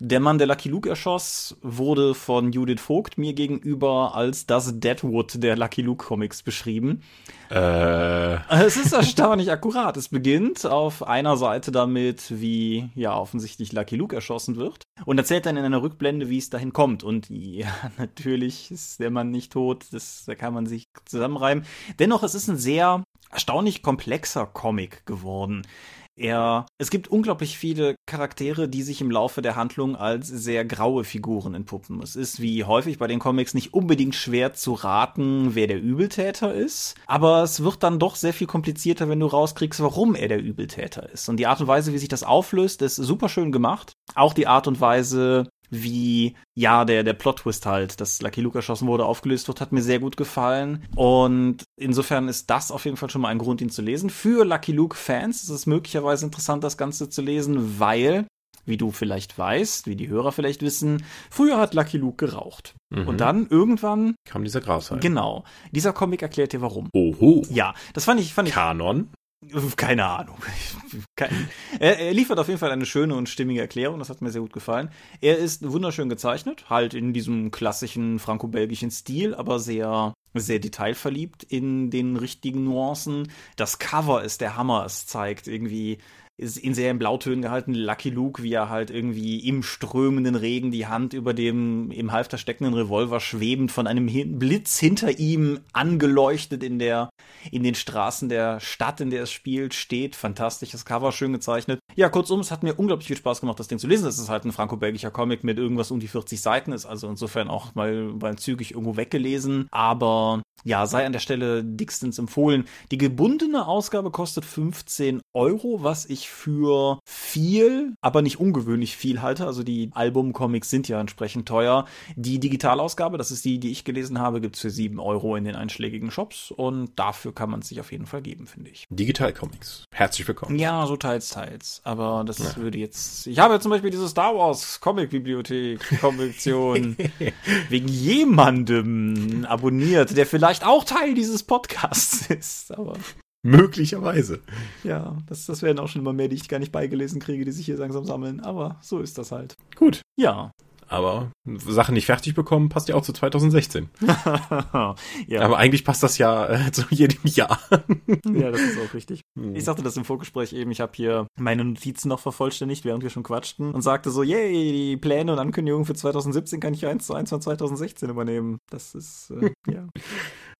Der Mann, der Lucky Luke erschoss, wurde von Judith Vogt mir gegenüber als das Deadwood der Lucky Luke Comics beschrieben. Äh. Es ist erstaunlich akkurat. Es beginnt auf einer Seite damit, wie ja offensichtlich Lucky Luke erschossen wird und erzählt dann in einer Rückblende, wie es dahin kommt. Und ja, natürlich ist der Mann nicht tot. Das, da kann man sich zusammenreimen. Dennoch, es ist ein sehr erstaunlich komplexer Comic geworden. Er, es gibt unglaublich viele Charaktere, die sich im Laufe der Handlung als sehr graue Figuren entpuppen. Es ist wie häufig bei den Comics nicht unbedingt schwer zu raten, wer der Übeltäter ist, aber es wird dann doch sehr viel komplizierter, wenn du rauskriegst, warum er der Übeltäter ist. Und die Art und Weise, wie sich das auflöst, ist super schön gemacht. Auch die Art und Weise, wie ja der der Plot Twist halt, dass Lucky Luke erschossen wurde, aufgelöst wird, hat mir sehr gut gefallen und insofern ist das auf jeden Fall schon mal ein Grund, ihn zu lesen. Für Lucky Luke Fans ist es möglicherweise interessant, das Ganze zu lesen, weil wie du vielleicht weißt, wie die Hörer vielleicht wissen, früher hat Lucky Luke geraucht. Mhm. Und dann irgendwann kam dieser Grashalm. Genau. Dieser Comic erklärt dir warum. Oho. Ja, das fand ich, fand ich. Kanon? Keine Ahnung. Er, er, liefert auf jeden Fall eine schöne und stimmige Erklärung, das hat mir sehr gut gefallen. Er ist wunderschön gezeichnet, halt in diesem klassischen franco-belgischen Stil, aber sehr, sehr detailverliebt in den richtigen Nuancen. Das Cover ist der Hammer, es zeigt irgendwie in sehr in Blautönen gehalten, Lucky Luke, wie er halt irgendwie im strömenden Regen die Hand über dem im Halfter steckenden Revolver schwebend von einem Blitz hinter ihm angeleuchtet in der in den Straßen der Stadt, in der es spielt, steht. Fantastisches Cover, schön gezeichnet. Ja, kurzum, es hat mir unglaublich viel Spaß gemacht, das Ding zu lesen. Es ist halt ein franco-belgischer Comic mit irgendwas um die 40 Seiten, ist also insofern auch mal, mal zügig irgendwo weggelesen. Aber ja, sei an der Stelle dickstens empfohlen. Die gebundene Ausgabe kostet 15 Euro, was ich für viel, aber nicht ungewöhnlich viel halte. Also die Albumcomics sind ja entsprechend teuer. Die Digitalausgabe, das ist die, die ich gelesen habe, gibt's für 7 Euro in den einschlägigen Shops und dafür kann man es sich auf jeden Fall geben, finde ich. Digitalcomics. Herzlich willkommen. Ja, so teils, teils. Aber das ja. würde jetzt. Ich habe zum Beispiel diese Star Wars Comic-Bibliothek, Kollektion wegen jemandem abonniert, der vielleicht auch Teil dieses Podcasts ist, aber. Möglicherweise. Ja, das, das werden auch schon immer mehr, die ich gar nicht beigelesen kriege, die sich hier langsam sammeln. Aber so ist das halt. Gut. Ja. Aber Sachen nicht fertig bekommen passt ja auch zu 2016. ja. Aber eigentlich passt das ja äh, zu jedem Jahr. ja, das ist auch richtig. Hm. Ich sagte das im Vorgespräch eben, ich habe hier meine Notizen noch vervollständigt, während wir schon quatschten und sagte so, yay, die Pläne und Ankündigungen für 2017 kann ich eins zu eins von 2016 übernehmen. Das ist, äh, ja.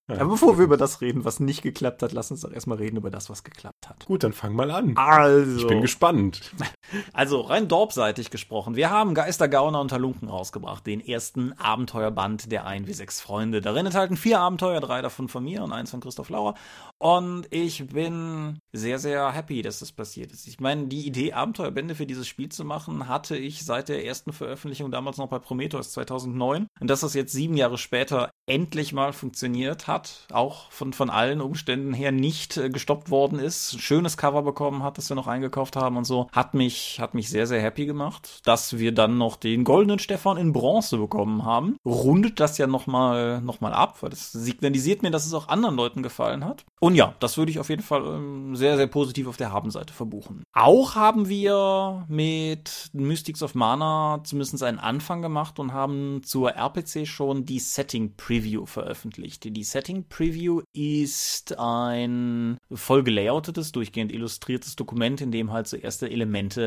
Ja. Aber bevor wir über das reden, was nicht geklappt hat, lass uns doch erstmal reden über das, was geklappt hat. Gut, dann fang mal an. Also. Ich bin gespannt. Also rein dorpseitig gesprochen. Wir haben Geister, Gauner und Halunken rausgebracht, den ersten Abenteuerband der 1W6 Freunde. Darin enthalten vier Abenteuer, drei davon von mir und eins von Christoph Lauer. Und ich bin sehr, sehr happy, dass das passiert ist. Ich meine, die Idee, Abenteuerbände für dieses Spiel zu machen, hatte ich seit der ersten Veröffentlichung damals noch bei Prometheus 2009. Und dass das jetzt sieben Jahre später endlich mal funktioniert hat, auch von, von allen Umständen her nicht äh, gestoppt worden ist, schönes Cover bekommen hat, das wir noch eingekauft haben und so, hat mich, hat mich sehr, sehr happy gemacht. Dass wir dann noch den goldenen Stefan in Bronze bekommen haben, rundet das ja nochmal noch mal ab, weil das signalisiert mir, dass es auch anderen Leuten gefallen hat. Und ja, das würde ich auf jeden Fall ähm, sehr, sehr positiv auf der Habenseite verbuchen. Auch haben wir mit Mystics of Mana zumindest einen Anfang gemacht und haben zur RPC schon die Setting Preview veröffentlicht. Die Setting Preview ist ein voll gelayoutetes, durchgehend illustriertes Dokument, in dem halt so erste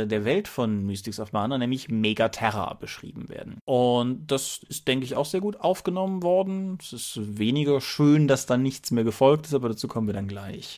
Der Welt von Mystics of Mana, nämlich Megaterra, beschrieben werden. Und das ist, denke ich, auch sehr gut aufgenommen worden. Es ist weniger schön, dass da nichts mehr gefolgt ist, aber dazu kommen wir dann gleich.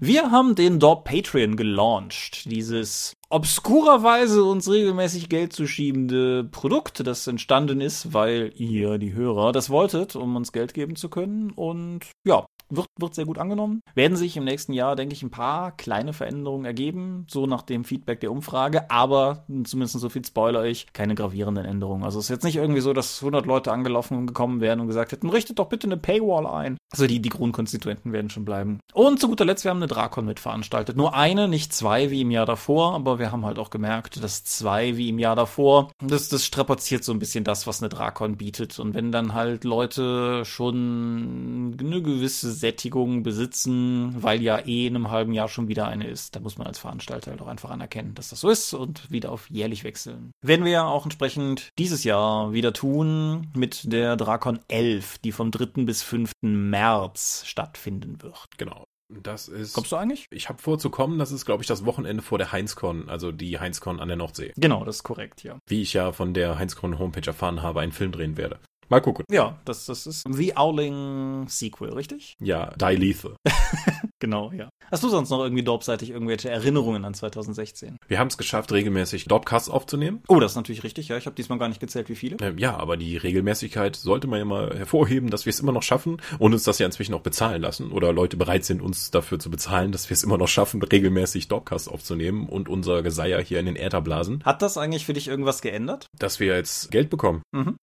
Wir haben den Dorp Patreon gelauncht. Dieses obskurerweise uns regelmäßig Geld zuschiebende Produkt, das entstanden ist, weil ihr, die Hörer, das wolltet, um uns Geld geben zu können. Und ja, wird, wird sehr gut angenommen. Werden sich im nächsten Jahr, denke ich, ein paar kleine Veränderungen ergeben, so nach dem Feedback der Umfrage, aber zumindest so viel spoiler ich, keine gravierenden Änderungen. Also es ist jetzt nicht irgendwie so, dass 100 Leute angelaufen und gekommen wären und gesagt hätten, richtet doch bitte eine Paywall ein. Also die, die Grundkonstituenten werden schon bleiben. Und zu guter Letzt, wir haben eine Drakon mitveranstaltet. Nur eine, nicht zwei wie im Jahr davor, aber wir haben halt auch gemerkt, dass zwei wie im Jahr davor, das, das strapaziert so ein bisschen das, was eine Drakon bietet. Und wenn dann halt Leute schon eine gewisse Sättigung besitzen, weil ja eh in einem halben Jahr schon wieder eine ist. Da muss man als Veranstalter halt auch einfach anerkennen, dass das so ist und wieder auf jährlich wechseln. Werden wir ja auch entsprechend dieses Jahr wieder tun mit der Drakon 11, die vom 3. bis 5. März stattfinden wird. Genau. Das ist. Kommst du eigentlich? Ich habe vor zu kommen. Das ist, glaube ich, das Wochenende vor der Heinzcon, also die Heinzcon an der Nordsee. Genau, das ist korrekt, ja. Wie ich ja von der Heinzcon Homepage erfahren habe, einen Film drehen werde. Mal gucken. Ja, das, das ist The Owling Sequel, richtig? Ja, Die Lethal. genau, ja. Hast du sonst noch irgendwie dorpseitig irgendwelche Erinnerungen an 2016? Wir haben es geschafft, regelmäßig Dorpcasts aufzunehmen. Oh, das ist natürlich richtig, ja. Ich habe diesmal gar nicht gezählt, wie viele. Ähm, ja, aber die Regelmäßigkeit sollte man ja mal hervorheben, dass wir es immer noch schaffen und uns das ja inzwischen auch bezahlen lassen oder Leute bereit sind, uns dafür zu bezahlen, dass wir es immer noch schaffen, regelmäßig Dorpcasts aufzunehmen und unser Geseier hier in den Äther blasen. Hat das eigentlich für dich irgendwas geändert? Dass wir jetzt Geld bekommen. Mhm.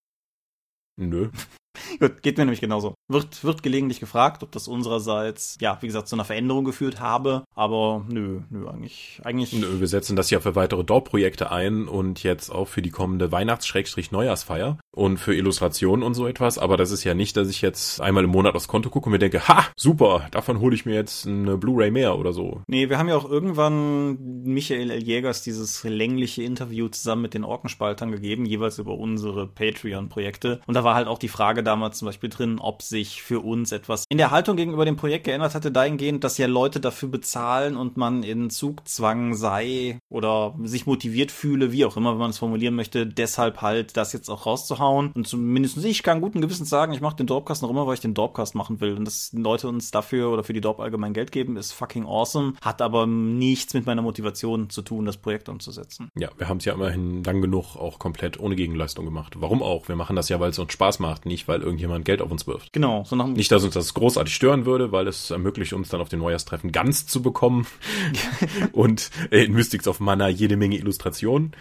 Nö. Gut, geht mir nämlich genauso. Wird, wird gelegentlich gefragt, ob das unsererseits, ja, wie gesagt, zu einer Veränderung geführt habe, aber nö, nö, eigentlich, eigentlich. Nö, wir setzen das ja für weitere Dorp-Projekte ein und jetzt auch für die kommende Weihnachts-Neujahrsfeier und für Illustrationen und so etwas, aber das ist ja nicht, dass ich jetzt einmal im Monat aufs Konto gucke und mir denke, ha, super, davon hole ich mir jetzt eine Blu-ray mehr oder so. Nee, wir haben ja auch irgendwann Michael L. Jägers dieses längliche Interview zusammen mit den Orkenspaltern gegeben, jeweils über unsere Patreon-Projekte und da war halt auch die Frage damals zum Beispiel drin, ob sich für uns etwas in der Haltung gegenüber dem Projekt geändert hatte, dahingehend, dass ja Leute dafür bezahlen und man in Zugzwang sei oder sich motiviert fühle, wie auch immer, wenn man es formulieren möchte, deshalb halt das jetzt auch rauszuhauen. Und zumindest ich kann guten Gewissens sagen, ich mache den Dorpcast noch immer, weil ich den Dorpcast machen will. Und dass Leute uns dafür oder für die Dorp allgemein Geld geben, ist fucking awesome, hat aber nichts mit meiner Motivation zu tun, das Projekt umzusetzen. Ja, wir haben es ja immerhin lang genug auch komplett ohne Gegenleistung gemacht. Warum auch? Wir machen das ja, weil es uns Spaß macht, nicht weil irgendjemand Geld auf uns wirft. Genau. So nach Nicht, dass uns das großartig stören würde, weil es ermöglicht uns dann auf den Neujahrstreffen ganz zu bekommen und in Mystics of Mana jede Menge Illustrationen.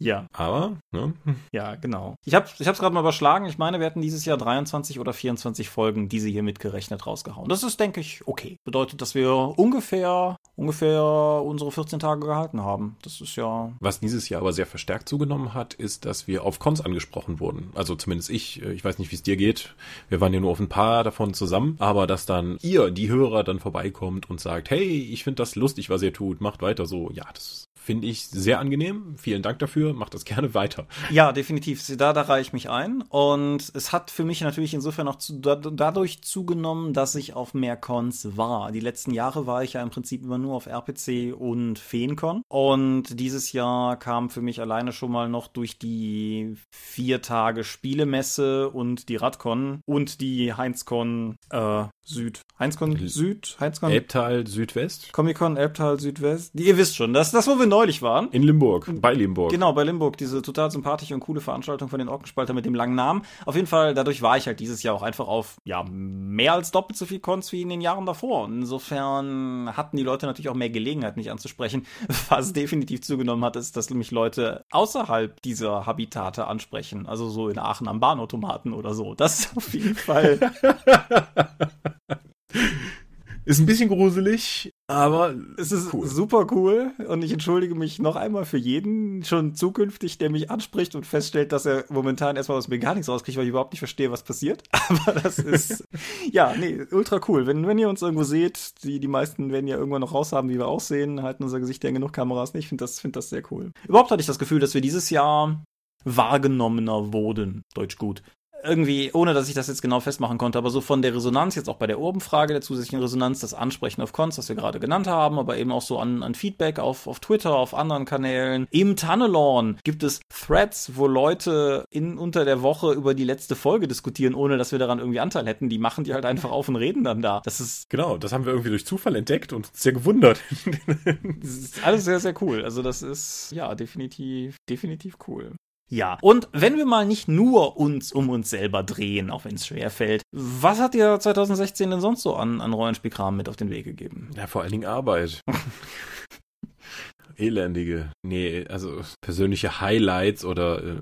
Ja. Aber, ne? Ja, genau. Ich habe ich hab's gerade mal überschlagen. Ich meine, wir hatten dieses Jahr 23 oder 24 Folgen, diese hier mitgerechnet rausgehauen. Das ist, denke ich, okay. Bedeutet, dass wir ungefähr, ungefähr unsere 14 Tage gehalten haben. Das ist ja. Was dieses Jahr aber sehr verstärkt zugenommen hat, ist, dass wir auf Cons angesprochen wurden. Also zumindest ich. Ich weiß nicht, wie es dir geht. Wir waren ja nur auf ein paar davon zusammen. Aber dass dann ihr, die Hörer, dann vorbeikommt und sagt, hey, ich finde das lustig, was ihr tut. Macht weiter so. Ja, das finde ich sehr angenehm. Vielen Dank dafür Schule, mach das gerne weiter. Ja, definitiv. Da, da reiche ich mich ein. Und es hat für mich natürlich insofern auch zu, da, dadurch zugenommen, dass ich auf mehr Cons war. Die letzten Jahre war ich ja im Prinzip immer nur auf RPC und Feencon. Und dieses Jahr kam für mich alleine schon mal noch durch die vier Tage Spielemesse und die Radcon und die Heinzcon äh, Süd. Heinzcon Süd? Heinzcon? Elbtal Südwest? Comic-Con Elbtal Südwest. Ihr wisst schon, das, das, wo wir neulich waren. In Limburg, bei Limburg. Genau, bei Limburg. Diese total sympathische und coole Veranstaltung von den Orkenspalter mit dem langen Namen. Auf jeden Fall, dadurch war ich halt dieses Jahr auch einfach auf, ja, mehr als doppelt so viel Cons wie in den Jahren davor. Und insofern hatten die Leute natürlich auch mehr Gelegenheit, mich anzusprechen. Was definitiv zugenommen hat, ist, dass mich Leute außerhalb dieser Habitate ansprechen. Also so in Aachen am Bahnautomaten oder so. Das ist auf jeden Fall. Ist ein bisschen gruselig, aber es ist cool. super cool und ich entschuldige mich noch einmal für jeden schon zukünftig, der mich anspricht und feststellt, dass er momentan erstmal aus mir gar nichts rauskriegt, weil ich überhaupt nicht verstehe, was passiert. Aber das ist, ja, nee, ultra cool. Wenn, wenn ihr uns irgendwo seht, die, die meisten werden ja irgendwann noch raushaben, wie wir aussehen, halten unser Gesicht ja genug Kameras nicht. Ich finde das, find das sehr cool. Überhaupt hatte ich das Gefühl, dass wir dieses Jahr wahrgenommener wurden, Deutsch gut irgendwie, ohne dass ich das jetzt genau festmachen konnte, aber so von der Resonanz, jetzt auch bei der Urban-Frage der zusätzlichen Resonanz, das Ansprechen auf Cons, das wir gerade genannt haben, aber eben auch so an, an Feedback auf, auf Twitter, auf anderen Kanälen. Im Tunnelorn gibt es Threads, wo Leute in, unter der Woche über die letzte Folge diskutieren, ohne dass wir daran irgendwie Anteil hätten. Die machen die halt einfach auf und reden dann da. Das ist. Genau, das haben wir irgendwie durch Zufall entdeckt und sehr gewundert. das ist alles sehr, sehr cool. Also das ist, ja, definitiv, definitiv cool. Ja, und wenn wir mal nicht nur uns um uns selber drehen, auch wenn es schwer fällt, was hat dir 2016 denn sonst so an, an Rollenspielkram mit auf den Weg gegeben? Ja, vor allen Dingen Arbeit. elendige, nee, also persönliche Highlights oder äh,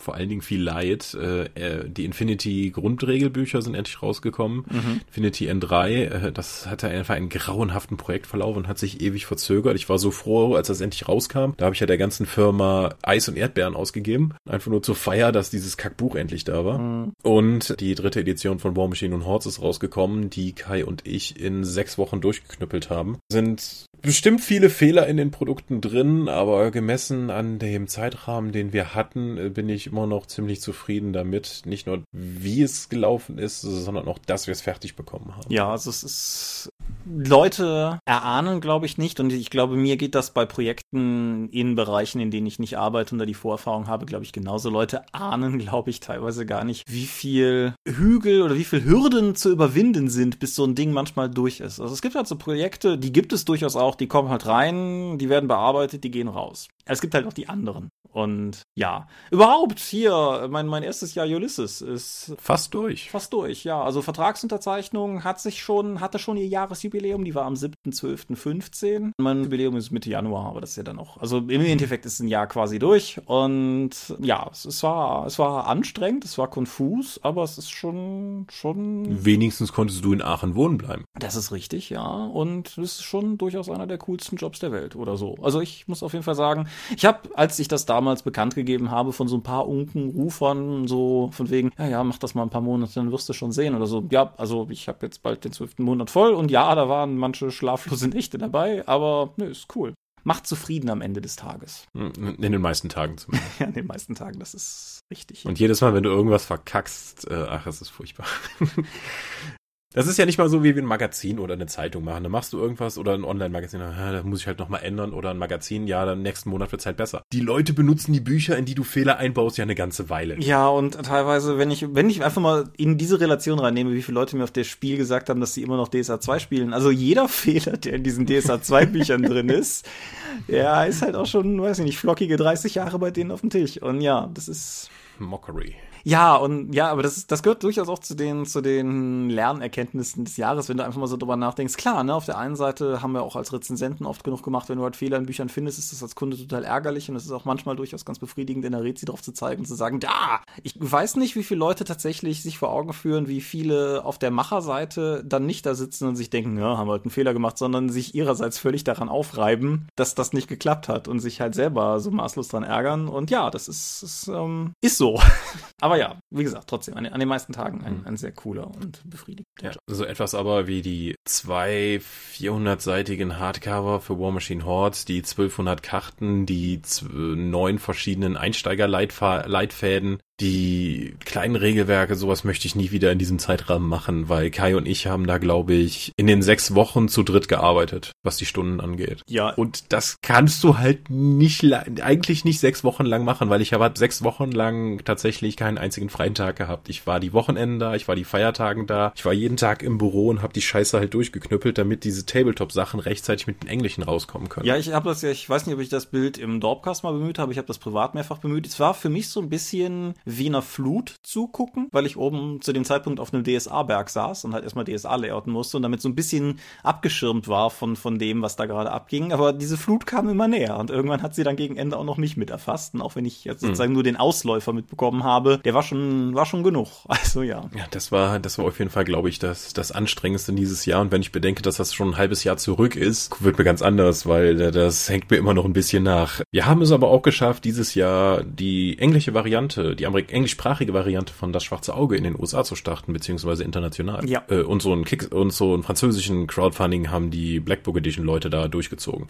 vor allen Dingen viel Leid. Äh, äh die Infinity Grundregelbücher sind endlich rausgekommen. Mhm. Infinity N3, äh, das hatte einfach einen grauenhaften Projektverlauf und hat sich ewig verzögert. Ich war so froh, als das endlich rauskam. Da habe ich ja der ganzen Firma Eis und Erdbeeren ausgegeben. Einfach nur zur Feier, dass dieses Kackbuch endlich da war. Mhm. Und die dritte Edition von War Machine und Hordes ist rausgekommen, die Kai und ich in sechs Wochen durchgeknüppelt haben. Sind bestimmt viele Fehler in den Produkten drin, aber gemessen an dem Zeitrahmen, den wir hatten, äh, bin ich immer noch ziemlich zufrieden damit. Nicht nur, wie es gelaufen ist, sondern auch, dass wir es fertig bekommen haben. Ja, also es ist. Leute erahnen, glaube ich, nicht. Und ich glaube, mir geht das bei Projekten in Bereichen, in denen ich nicht arbeite und da die Vorerfahrung habe, glaube ich, genauso. Leute ahnen, glaube ich, teilweise gar nicht, wie viel Hügel oder wie viel Hürden zu überwinden sind, bis so ein Ding manchmal durch ist. Also es gibt halt so Projekte, die gibt es durchaus auch auch, die kommen halt rein, die werden bearbeitet, die gehen raus. Es gibt halt auch die anderen. Und ja, überhaupt hier, mein, mein erstes Jahr Ulysses ist fast durch. Fast durch, ja. Also Vertragsunterzeichnung hat sich schon, hatte schon ihr Jahresjubiläum, die war am 7.12.15. Mein Jubiläum ist Mitte Januar, aber das ist ja dann auch, also im Endeffekt ist ein Jahr quasi durch. Und ja, es, es war, es war anstrengend, es war konfus, aber es ist schon, schon. Wenigstens konntest du in Aachen wohnen bleiben. Das ist richtig, ja. Und es ist schon durchaus einer der coolsten Jobs der Welt oder so. Also ich muss auf jeden Fall sagen, ich habe, als ich das damals bekannt gegeben habe, von so ein paar Unkenrufern, so von wegen, ja, ja, mach das mal ein paar Monate, dann wirst du schon sehen oder so. Ja, also ich habe jetzt bald den zwölften Monat voll und ja, da waren manche schlaflose Nächte dabei, aber nö, ist cool. Macht zufrieden am Ende des Tages. Hm, in den meisten Tagen zumindest. ja, in den meisten Tagen, das ist richtig. Und jedes Mal, wenn du irgendwas verkackst, äh, ach, es ist furchtbar. Das ist ja nicht mal so, wie wir ein Magazin oder eine Zeitung machen. Da machst du irgendwas oder ein Online-Magazin, da muss ich halt nochmal ändern oder ein Magazin, ja, dann nächsten Monat wird's halt besser. Die Leute benutzen die Bücher, in die du Fehler einbaust, ja eine ganze Weile. Ja, und teilweise, wenn ich, wenn ich einfach mal in diese Relation reinnehme, wie viele Leute mir auf das Spiel gesagt haben, dass sie immer noch DSA 2 spielen. Also jeder Fehler, der in diesen DSA 2 Büchern drin ist, ja, ist halt auch schon, weiß ich nicht, flockige 30 Jahre bei denen auf dem Tisch. Und ja, das ist. Mockery. Ja, und ja, aber das, das gehört durchaus auch zu den, zu den Lernerkenntnissen des Jahres, wenn du einfach mal so drüber nachdenkst. Klar, ne, auf der einen Seite haben wir auch als Rezensenten oft genug gemacht, wenn du halt Fehler in Büchern findest, ist das als Kunde total ärgerlich und es ist auch manchmal durchaus ganz befriedigend, in der Rezi drauf zu zeigen und zu sagen, da! Ich weiß nicht, wie viele Leute tatsächlich sich vor Augen führen, wie viele auf der Macherseite dann nicht da sitzen und sich denken, ja, haben wir halt einen Fehler gemacht, sondern sich ihrerseits völlig daran aufreiben, dass das nicht geklappt hat und sich halt selber so maßlos dran ärgern. Und ja, das ist, ist, ähm, ist so. aber ja, wie gesagt, trotzdem, an, an den meisten Tagen ein, ein sehr cooler und befriedigender ja, So etwas aber wie die zwei 400-seitigen Hardcover für War Machine Hordes, die 1200 Karten, die neun verschiedenen Einsteigerleitfäden, die kleinen Regelwerke, sowas möchte ich nie wieder in diesem Zeitrahmen machen, weil Kai und ich haben da, glaube ich, in den sechs Wochen zu dritt gearbeitet, was die Stunden angeht. Ja. Und das kannst du halt nicht, eigentlich nicht sechs Wochen lang machen, weil ich habe sechs Wochen lang tatsächlich keinen einzigen freien Tag gehabt. Ich war die Wochenende da, ich war die Feiertagen da, ich war jeden Tag im Büro und habe die Scheiße halt durchgeknüppelt, damit diese Tabletop-Sachen rechtzeitig mit den Englischen rauskommen können. Ja, ich habe das ja, ich weiß nicht, ob ich das Bild im Dorpcast mal bemüht habe, ich habe das privat mehrfach bemüht. Es war für mich so ein bisschen Wiener Flut zugucken, weil ich oben zu dem Zeitpunkt auf einem DSA-Berg saß und halt erstmal DSA layouten musste und damit so ein bisschen abgeschirmt war von, von dem, was da gerade abging. Aber diese Flut kam immer näher und irgendwann hat sie dann gegen Ende auch noch mich mit erfasst. Und auch wenn ich jetzt sozusagen mhm. nur den Ausläufer mitbekommen habe, der war schon, war schon genug. Also ja. Ja, das war, das war auf jeden Fall, glaube ich, das, das Anstrengendste dieses Jahr. Und wenn ich bedenke, dass das schon ein halbes Jahr zurück ist, wird mir ganz anders, weil das hängt mir immer noch ein bisschen nach. Wir haben es aber auch geschafft, dieses Jahr die englische Variante, die englisch englischsprachige Variante von Das Schwarze Auge in den USA zu starten, beziehungsweise international. Ja. Äh, und so ein Kick und so einen französischen Crowdfunding haben die Black Book Edition Leute da durchgezogen.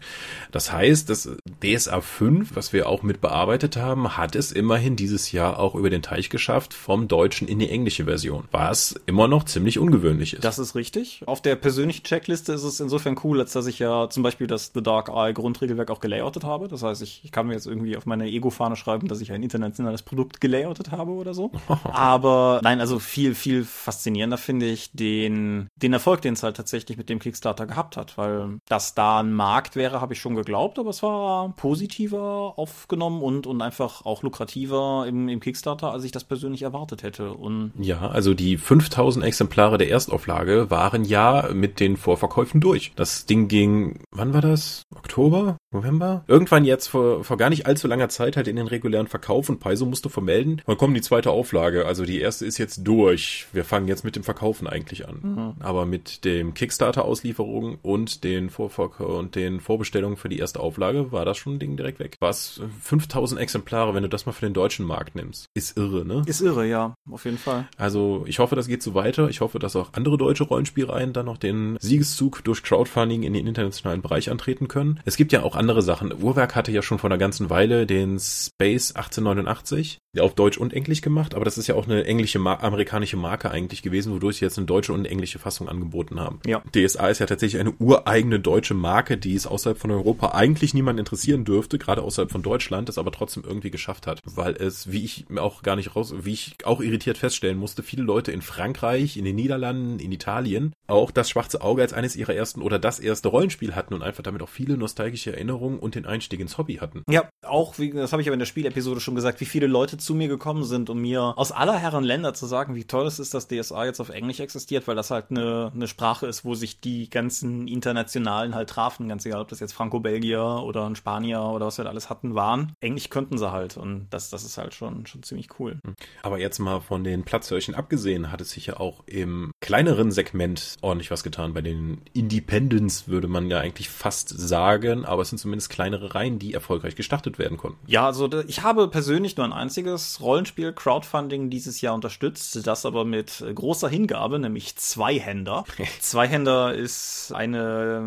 Das heißt, das DSA 5, was wir auch mit bearbeitet haben, hat es immerhin dieses Jahr auch über den Teich geschafft, vom Deutschen in die englische Version, was immer noch ziemlich ungewöhnlich ist. Das ist richtig. Auf der persönlichen Checkliste ist es insofern cool, als dass ich ja zum Beispiel das The Dark Eye Grundregelwerk auch gelayoutet habe. Das heißt, ich, ich kann mir jetzt irgendwie auf meine Ego-Fahne schreiben, dass ich ein internationales Produkt gelayoutet habe oder so. Aber nein, also viel, viel faszinierender finde ich den, den Erfolg, den es halt tatsächlich mit dem Kickstarter gehabt hat, weil dass da ein Markt wäre, habe ich schon geglaubt, aber es war positiver aufgenommen und, und einfach auch lukrativer im, im Kickstarter, als ich das persönlich erwartet hätte. Und ja, also die 5000 Exemplare der Erstauflage waren ja mit den Vorverkäufen durch. Das Ding ging, wann war das? Oktober? November? Irgendwann jetzt vor, vor gar nicht allzu langer Zeit halt in den regulären Verkauf und Paiso musste vermelden, wann kommen die zweite Auflage. Also die erste ist jetzt durch. Wir fangen jetzt mit dem Verkaufen eigentlich an. Mhm. Aber mit dem Kickstarter-Auslieferung und den Vorverk und den Vorbestellungen für die erste Auflage war das schon ein Ding direkt weg. Was 5000 Exemplare, wenn du das mal für den deutschen Markt nimmst, ist irre, ne? Ist irre, ja, auf jeden Fall. Also ich hoffe, das geht so weiter. Ich hoffe, dass auch andere deutsche Rollenspielreihen dann noch den Siegeszug durch Crowdfunding in den internationalen Bereich antreten können. Es gibt ja auch andere Sachen. Uhrwerk hatte ja schon vor einer ganzen Weile den Space 1889, der auf Deutsch und Englisch gemacht, aber das ist ja auch eine englische, Mar amerikanische Marke eigentlich gewesen, wodurch sie jetzt eine deutsche und englische Fassung angeboten haben. Ja. DSA ist ja tatsächlich eine ureigene deutsche Marke, die es außerhalb von Europa eigentlich niemand interessieren dürfte, gerade außerhalb von Deutschland, das aber trotzdem irgendwie geschafft hat, weil es, wie ich auch gar nicht raus, wie ich auch irritiert feststellen musste, viele Leute in Frankreich, in den Niederlanden, in Italien auch das Schwarze Auge als eines ihrer ersten oder das erste Rollenspiel hatten und einfach damit auch viele nostalgische Erinnerungen und den Einstieg ins Hobby hatten. Ja, auch, wie, das habe ich aber in der Spielepisode schon gesagt, wie viele Leute zu mir gekommen sind, um mir aus aller Herren Länder zu sagen, wie toll es ist, dass DSA jetzt auf Englisch existiert, weil das halt eine, eine Sprache ist, wo sich die ganzen Internationalen halt trafen, ganz egal, ob das jetzt Franco-Belgier oder ein Spanier oder was wir da alles hatten, waren. Englisch könnten sie halt und das, das ist halt schon, schon ziemlich cool. Hm. Aber jetzt mal von den Platzhörchen abgesehen, hat es sich ja auch im kleineren Segment ordentlich was getan. Bei den Independents würde man ja eigentlich fast sagen, aber es sind zumindest kleinere Reihen, die erfolgreich gestartet werden konnten. Ja, also ich habe persönlich nur ein einziges Rollenspiel Crowdfunding dieses Jahr unterstützt, das aber mit großer Hingabe, nämlich Zweihänder. Zweihänder ist eine,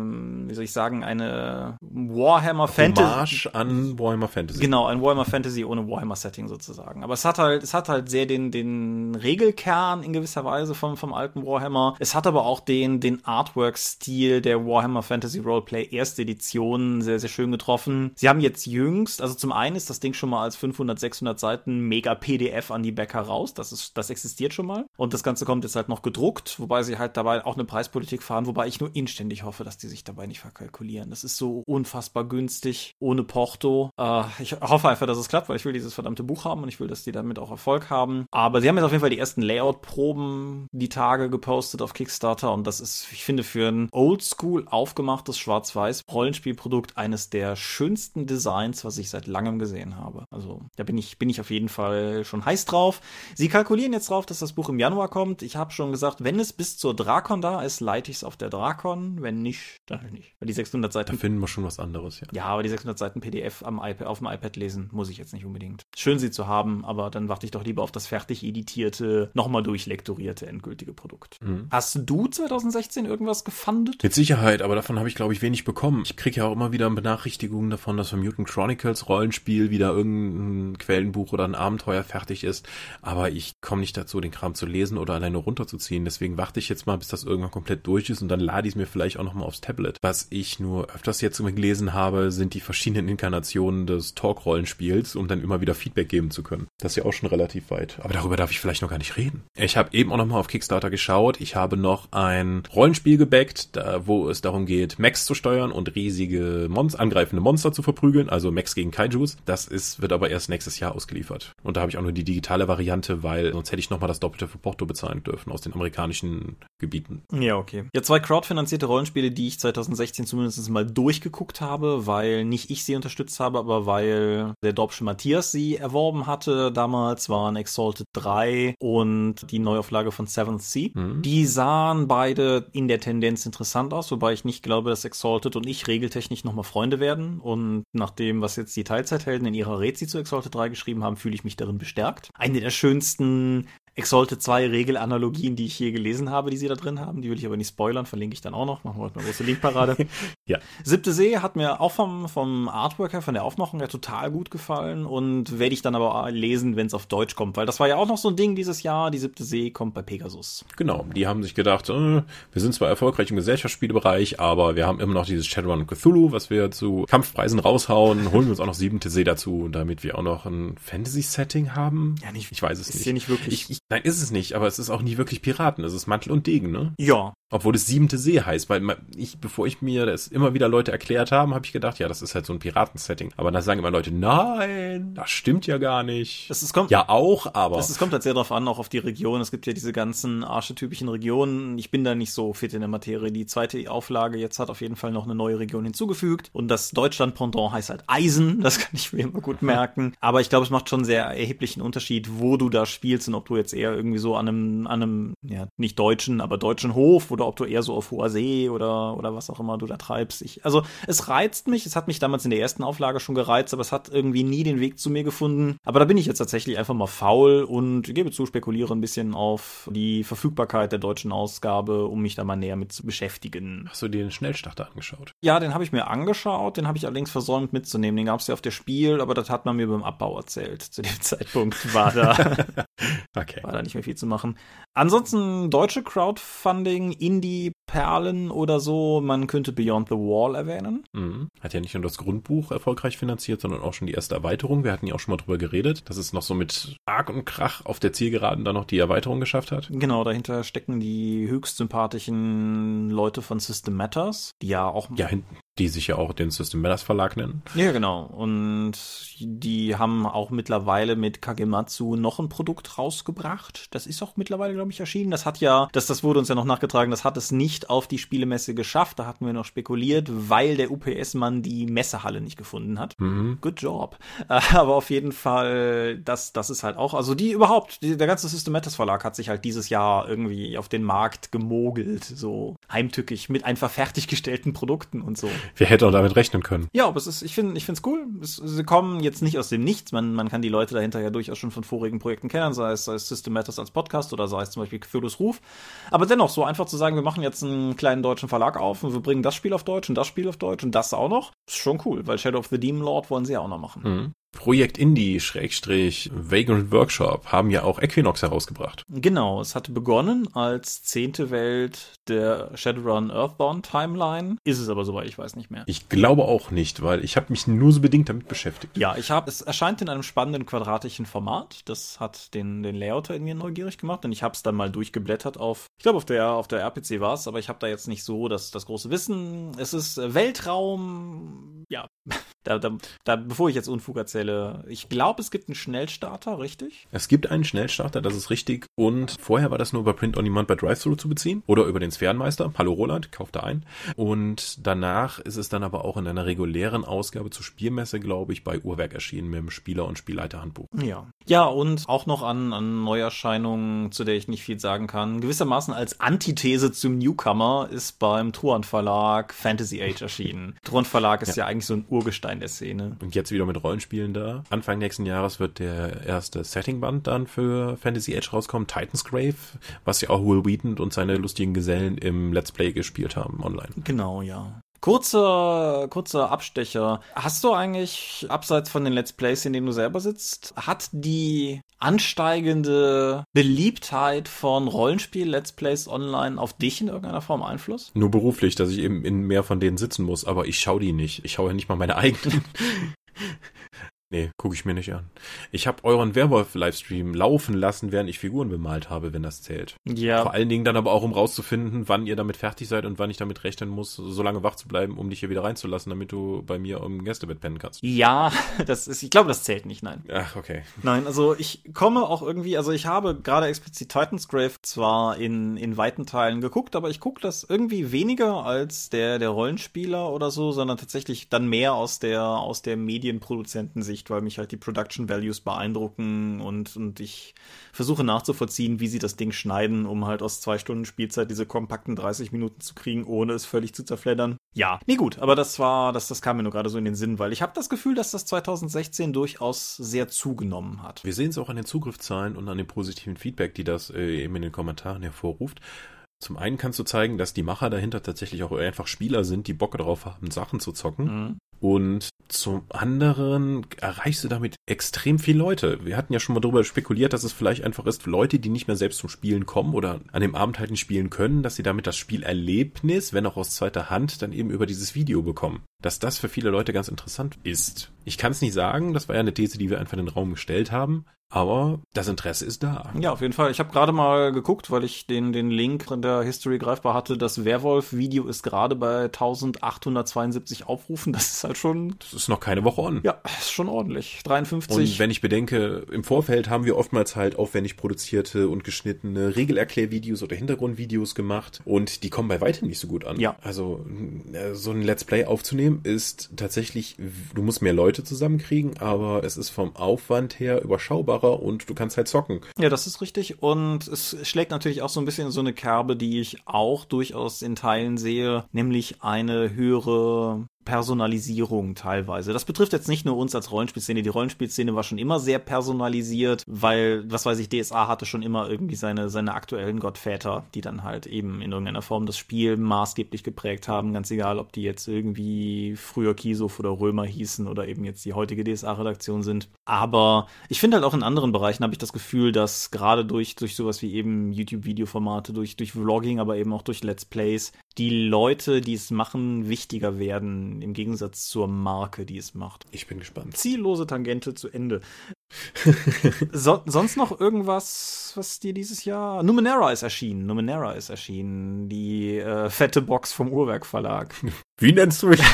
wie soll ich sagen, eine Warhammer Fantasy. Hommage an Warhammer Fantasy. Genau, ein Warhammer Fantasy ohne Warhammer Setting sozusagen. Aber es hat halt, es hat halt sehr den, den Regelkern in gewisser Weise vom, vom alten Warhammer. Es hat aber auch den, den Artwork-Stil der Warhammer Fantasy Roleplay erste Edition sehr, sehr schön getroffen. Sie haben jetzt jüngst, also zum einen ist das Ding schon mal als 500, 600 Seiten mega PDF an die Bäcker raus. Das ist, das existiert schon mal. Und das Ganze kommt jetzt halt noch gedruckt, wobei sie halt dabei auch eine Preispolitik fahren, wobei ich nur inständig hoffe, dass die sich dabei nicht verkalkulieren. Das ist so unfassbar günstig, ohne Porto. Äh, ich hoffe einfach, dass es klappt, weil ich will dieses verdammte Buch haben und ich will, dass die damit auch Erfolg haben. Aber sie haben jetzt auf jeden Fall die ersten Layout-Proben die Tage gepostet auf Kickstarter und das ist, ich finde, für ein oldschool aufgemachtes Schwarz-Weiß Rollenspielprodukt eines der schönsten Designs, was ich seit langem gesehen habe. Also da bin ich, bin ich auf jeden jeden Fall schon heiß drauf. Sie kalkulieren jetzt drauf, dass das Buch im Januar kommt. Ich habe schon gesagt, wenn es bis zur Drakon da ist, leite ich es auf der Drakon. Wenn nicht, dann halt nicht. Weil die 600 Seiten. Da finden wir schon was anderes, ja. Ja, aber die 600 Seiten PDF am iPad, auf dem iPad lesen muss ich jetzt nicht unbedingt. Schön sie zu haben, aber dann warte ich doch lieber auf das fertig editierte, nochmal durchlektorierte endgültige Produkt. Mhm. Hast du 2016 irgendwas gefundet? Mit Sicherheit, aber davon habe ich glaube ich wenig bekommen. Ich kriege ja auch immer wieder Benachrichtigungen davon, dass vom Mutant Chronicles Rollenspiel wieder irgendein Quellenbuch oder ein Abenteuer fertig ist, aber ich komme nicht dazu, den Kram zu lesen oder alleine runterzuziehen. Deswegen warte ich jetzt mal, bis das irgendwann komplett durch ist und dann lade ich es mir vielleicht auch nochmal aufs Tablet. Was ich nur öfters jetzt gelesen habe, sind die verschiedenen Inkarnationen des Talk-Rollenspiels, um dann immer wieder Feedback geben zu können. Das ist ja auch schon relativ weit. Aber darüber darf ich vielleicht noch gar nicht reden. Ich habe eben auch nochmal auf Kickstarter geschaut. Ich habe noch ein Rollenspiel gebackt, da, wo es darum geht, Mechs zu steuern und riesige Monster, angreifende Monster zu verprügeln, also Mechs gegen Kaijus. Das ist, wird aber erst nächstes Jahr ausgeliefert. Und da habe ich auch nur die digitale Variante, weil sonst hätte ich nochmal das Doppelte für Porto bezahlen dürfen aus den amerikanischen Gebieten. Ja, okay. Ja, zwei crowdfinanzierte Rollenspiele, die ich 2016 zumindest mal durchgeguckt habe, weil nicht ich sie unterstützt habe, aber weil der Dorpsche Matthias sie erworben hatte. Damals waren Exalted 3 und die Neuauflage von Seventh Sea. Mhm. Die sahen beide in der Tendenz interessant aus, wobei ich nicht glaube, dass Exalted und ich regeltechnisch nochmal Freunde werden. Und nach dem, was jetzt die Teilzeithelden in ihrer Rezi zu Exalted 3 geschrieben haben, fühle ich mich darin bestärkt. Eine der schönsten Exalted 2 Regelanalogien, die ich hier gelesen habe, die sie da drin haben. Die will ich aber nicht spoilern, verlinke ich dann auch noch. Machen wir heute eine große Linkparade. ja. Siebte See hat mir auch vom, vom Artwork her, von der Aufmachung her total gut gefallen und werde ich dann aber lesen, wenn es auf Deutsch kommt, weil das war ja auch noch so ein Ding dieses Jahr. Die Siebte See kommt bei Pegasus. Genau, die haben sich gedacht, äh, wir sind zwar erfolgreich im Gesellschaftsspielebereich, aber wir haben immer noch dieses Shadowrun Cthulhu, was wir zu Kampfpreisen raushauen, holen wir uns auch noch Siebte See dazu, damit wir auch noch ein Fantasy-Setting haben. Ja, nicht. Ich weiß es ist nicht. Ist hier nicht wirklich. Ich, ich Nein, ist es nicht, aber es ist auch nie wirklich Piraten. Es ist Mantel und Degen, ne? Ja. Obwohl es siebente See heißt, weil ich, bevor ich mir das immer wieder Leute erklärt haben, habe ich gedacht, ja, das ist halt so ein Piratensetting. Aber dann sagen immer Leute, nein, das stimmt ja gar nicht. Es, es kommt, ja auch, aber. Es, es kommt halt sehr darauf an, auch auf die Region. Es gibt ja diese ganzen archetypischen Regionen. Ich bin da nicht so fit in der Materie. Die zweite Auflage jetzt hat auf jeden Fall noch eine neue Region hinzugefügt. Und das Deutschland-Pendant heißt halt Eisen. Das kann ich mir immer gut merken. Aber ich glaube, es macht schon einen sehr erheblichen Unterschied, wo du da spielst und ob du jetzt eher irgendwie so an einem, an einem, ja, nicht deutschen, aber deutschen Hof oder ob du eher so auf hoher See oder, oder was auch immer du da treibst. Ich, also, es reizt mich. Es hat mich damals in der ersten Auflage schon gereizt, aber es hat irgendwie nie den Weg zu mir gefunden. Aber da bin ich jetzt tatsächlich einfach mal faul und gebe zu, spekuliere ein bisschen auf die Verfügbarkeit der deutschen Ausgabe, um mich da mal näher mit zu beschäftigen. Hast du dir den Schnellstarter angeschaut? Ja, den habe ich mir angeschaut. Den habe ich allerdings versäumt mitzunehmen. Den gab es ja auf der Spiel, aber das hat man mir beim Abbau erzählt. Zu dem Zeitpunkt war da, okay. War da nicht mehr viel zu machen. Ansonsten deutsche Crowdfunding, Indie-Perlen oder so, man könnte Beyond the Wall erwähnen. Mhm. Hat ja nicht nur das Grundbuch erfolgreich finanziert, sondern auch schon die erste Erweiterung. Wir hatten ja auch schon mal drüber geredet, dass es noch so mit Arg und Krach auf der Zielgeraden dann noch die Erweiterung geschafft hat. Genau, dahinter stecken die höchst sympathischen Leute von System Matters, die ja auch ja, hinten die sich ja auch den System Matters Verlag nennen. Ja, genau. Und die haben auch mittlerweile mit Kagematsu noch ein Produkt rausgebracht. Das ist auch mittlerweile, glaube ich, erschienen. Das hat ja, das, das wurde uns ja noch nachgetragen, das hat es nicht auf die Spielemesse geschafft. Da hatten wir noch spekuliert, weil der UPS-Mann die Messehalle nicht gefunden hat. Mhm. Good job. Aber auf jeden Fall, das, das ist halt auch, also die überhaupt, die, der ganze System Matters Verlag hat sich halt dieses Jahr irgendwie auf den Markt gemogelt, so heimtückig mit einfach fertiggestellten Produkten und so. Wer hätte auch damit rechnen können? Ja, aber es ist, ich finde, ich finde es cool. Es, sie kommen jetzt nicht aus dem Nichts. Man, man kann die Leute dahinter ja durchaus schon von vorigen Projekten kennen, sei es, sei es System Matters als Podcast oder sei es zum Beispiel Cthulhu's Ruf. Aber dennoch, so einfach zu sagen, wir machen jetzt einen kleinen deutschen Verlag auf und wir bringen das Spiel auf Deutsch und das Spiel auf Deutsch und das auch noch, ist schon cool, weil Shadow of the Demon Lord wollen sie ja auch noch machen. Mhm. Projekt Indie Schrägstrich Vagrant Workshop haben ja auch Equinox herausgebracht. Genau, es hatte begonnen als zehnte Welt der Shadowrun Earthbound Timeline. Ist es aber soweit, ich weiß nicht mehr. Ich glaube auch nicht, weil ich habe mich nur so bedingt damit beschäftigt. Ja, ich habe, es erscheint in einem spannenden quadratischen Format. Das hat den, den Layouter in mir neugierig gemacht und ich habe es dann mal durchgeblättert auf, ich glaube auf der, auf der RPC war es, aber ich habe da jetzt nicht so das, das große Wissen. Es ist Weltraum, ja, da, da, da, bevor ich jetzt Unfug erzähle, ich glaube, es gibt einen Schnellstarter, richtig? Es gibt einen Schnellstarter, das ist richtig. Und vorher war das nur über Print on Demand bei Drive-Thru zu beziehen oder über den Sphärenmeister. Hallo Roland, kauft da ein. Und danach ist es dann aber auch in einer regulären Ausgabe zur Spielmesse, glaube ich, bei Uhrwerk erschienen mit dem Spieler- und Spielleiterhandbuch. Ja. Ja, und auch noch an, an Neuerscheinungen, zu der ich nicht viel sagen kann. Gewissermaßen als Antithese zum Newcomer ist beim Truan Verlag Fantasy Age erschienen. Truan Verlag ist ja. ja eigentlich so ein Urgestein der Szene. Und jetzt wieder mit Rollenspielen da. Anfang nächsten Jahres wird der erste Settingband dann für Fantasy Age rauskommen, Titan's Grave, was ja auch Will Wheaton und seine lustigen Gesellen im Let's Play gespielt haben online. Genau, ja. Kurzer, kurzer Abstecher. Hast du eigentlich, abseits von den Let's Plays, in denen du selber sitzt, hat die ansteigende Beliebtheit von Rollenspiel-Let's Plays online auf dich in irgendeiner Form Einfluss? Nur beruflich, dass ich eben in mehr von denen sitzen muss, aber ich schaue die nicht. Ich schaue ja nicht mal meine eigenen. Nee, gucke ich mir nicht an. Ich habe euren Werwolf-Livestream laufen lassen, während ich Figuren bemalt habe, wenn das zählt. Ja. Vor allen Dingen dann aber auch, um rauszufinden, wann ihr damit fertig seid und wann ich damit rechnen muss, so lange wach zu bleiben, um dich hier wieder reinzulassen, damit du bei mir im Gästebett pennen kannst. Ja, das ist, ich glaube, das zählt nicht, nein. Ach, okay. Nein, also ich komme auch irgendwie, also ich habe gerade explizit Titan's Grave zwar in, in weiten Teilen geguckt, aber ich gucke das irgendwie weniger als der, der Rollenspieler oder so, sondern tatsächlich dann mehr aus der, aus der Medienproduzentensicht Sicht, weil mich halt die Production Values beeindrucken und, und ich versuche nachzuvollziehen, wie sie das Ding schneiden, um halt aus zwei Stunden Spielzeit diese kompakten 30 Minuten zu kriegen, ohne es völlig zu zerfleddern. Ja, nee gut, aber das war, das, das kam mir nur gerade so in den Sinn, weil ich habe das Gefühl, dass das 2016 durchaus sehr zugenommen hat. Wir sehen es auch an den Zugriffszahlen und an dem positiven Feedback, die das äh, eben in den Kommentaren hervorruft. Zum einen kannst du zeigen, dass die Macher dahinter tatsächlich auch einfach Spieler sind, die Bock darauf haben, Sachen zu zocken. Mhm. Und zum anderen erreichst du damit extrem viele Leute. Wir hatten ja schon mal darüber spekuliert, dass es vielleicht einfach ist, Leute, die nicht mehr selbst zum Spielen kommen oder an dem Abend halt nicht spielen können, dass sie damit das Spielerlebnis, wenn auch aus zweiter Hand, dann eben über dieses Video bekommen. Dass das für viele Leute ganz interessant ist. Ich kann es nicht sagen, das war ja eine These, die wir einfach in den Raum gestellt haben. Aber das Interesse ist da. Ja, auf jeden Fall. Ich habe gerade mal geguckt, weil ich den, den Link in der History greifbar hatte. Das Werwolf-Video ist gerade bei 1872 Aufrufen. Das ist halt schon. Das ist noch keine Woche on. Ja, ist schon ordentlich. 53. Und wenn ich bedenke, im Vorfeld haben wir oftmals halt aufwendig produzierte und geschnittene Regelerklärvideos oder Hintergrundvideos gemacht. Und die kommen bei weitem nicht so gut an. Ja. Also, äh, so ein Let's Play aufzunehmen ist tatsächlich, du musst mehr Leute zusammenkriegen, aber es ist vom Aufwand her überschaubar einfacher und du kannst halt zocken. Ja, das ist richtig. Und es schlägt natürlich auch so ein bisschen so eine Kerbe, die ich auch durchaus in Teilen sehe, nämlich eine höhere Personalisierung teilweise. Das betrifft jetzt nicht nur uns als Rollenspielszene. Die Rollenspielszene war schon immer sehr personalisiert, weil, was weiß ich, DSA hatte schon immer irgendwie seine, seine aktuellen Gottväter, die dann halt eben in irgendeiner Form das Spiel maßgeblich geprägt haben. Ganz egal, ob die jetzt irgendwie früher Kisof oder Römer hießen oder eben jetzt die heutige DSA-Redaktion sind. Aber ich finde halt auch in anderen Bereichen habe ich das Gefühl, dass gerade durch, durch sowas wie eben YouTube-Videoformate, durch, durch Vlogging, aber eben auch durch Let's Plays, die Leute, die es machen, wichtiger werden im Gegensatz zur Marke, die es macht. Ich bin gespannt. Ziellose Tangente zu Ende. so, sonst noch irgendwas, was dir dieses Jahr. Numenera ist erschienen. Numenera ist erschienen. Die äh, fette Box vom Uhrwerk Verlag. Wie nennst du mich?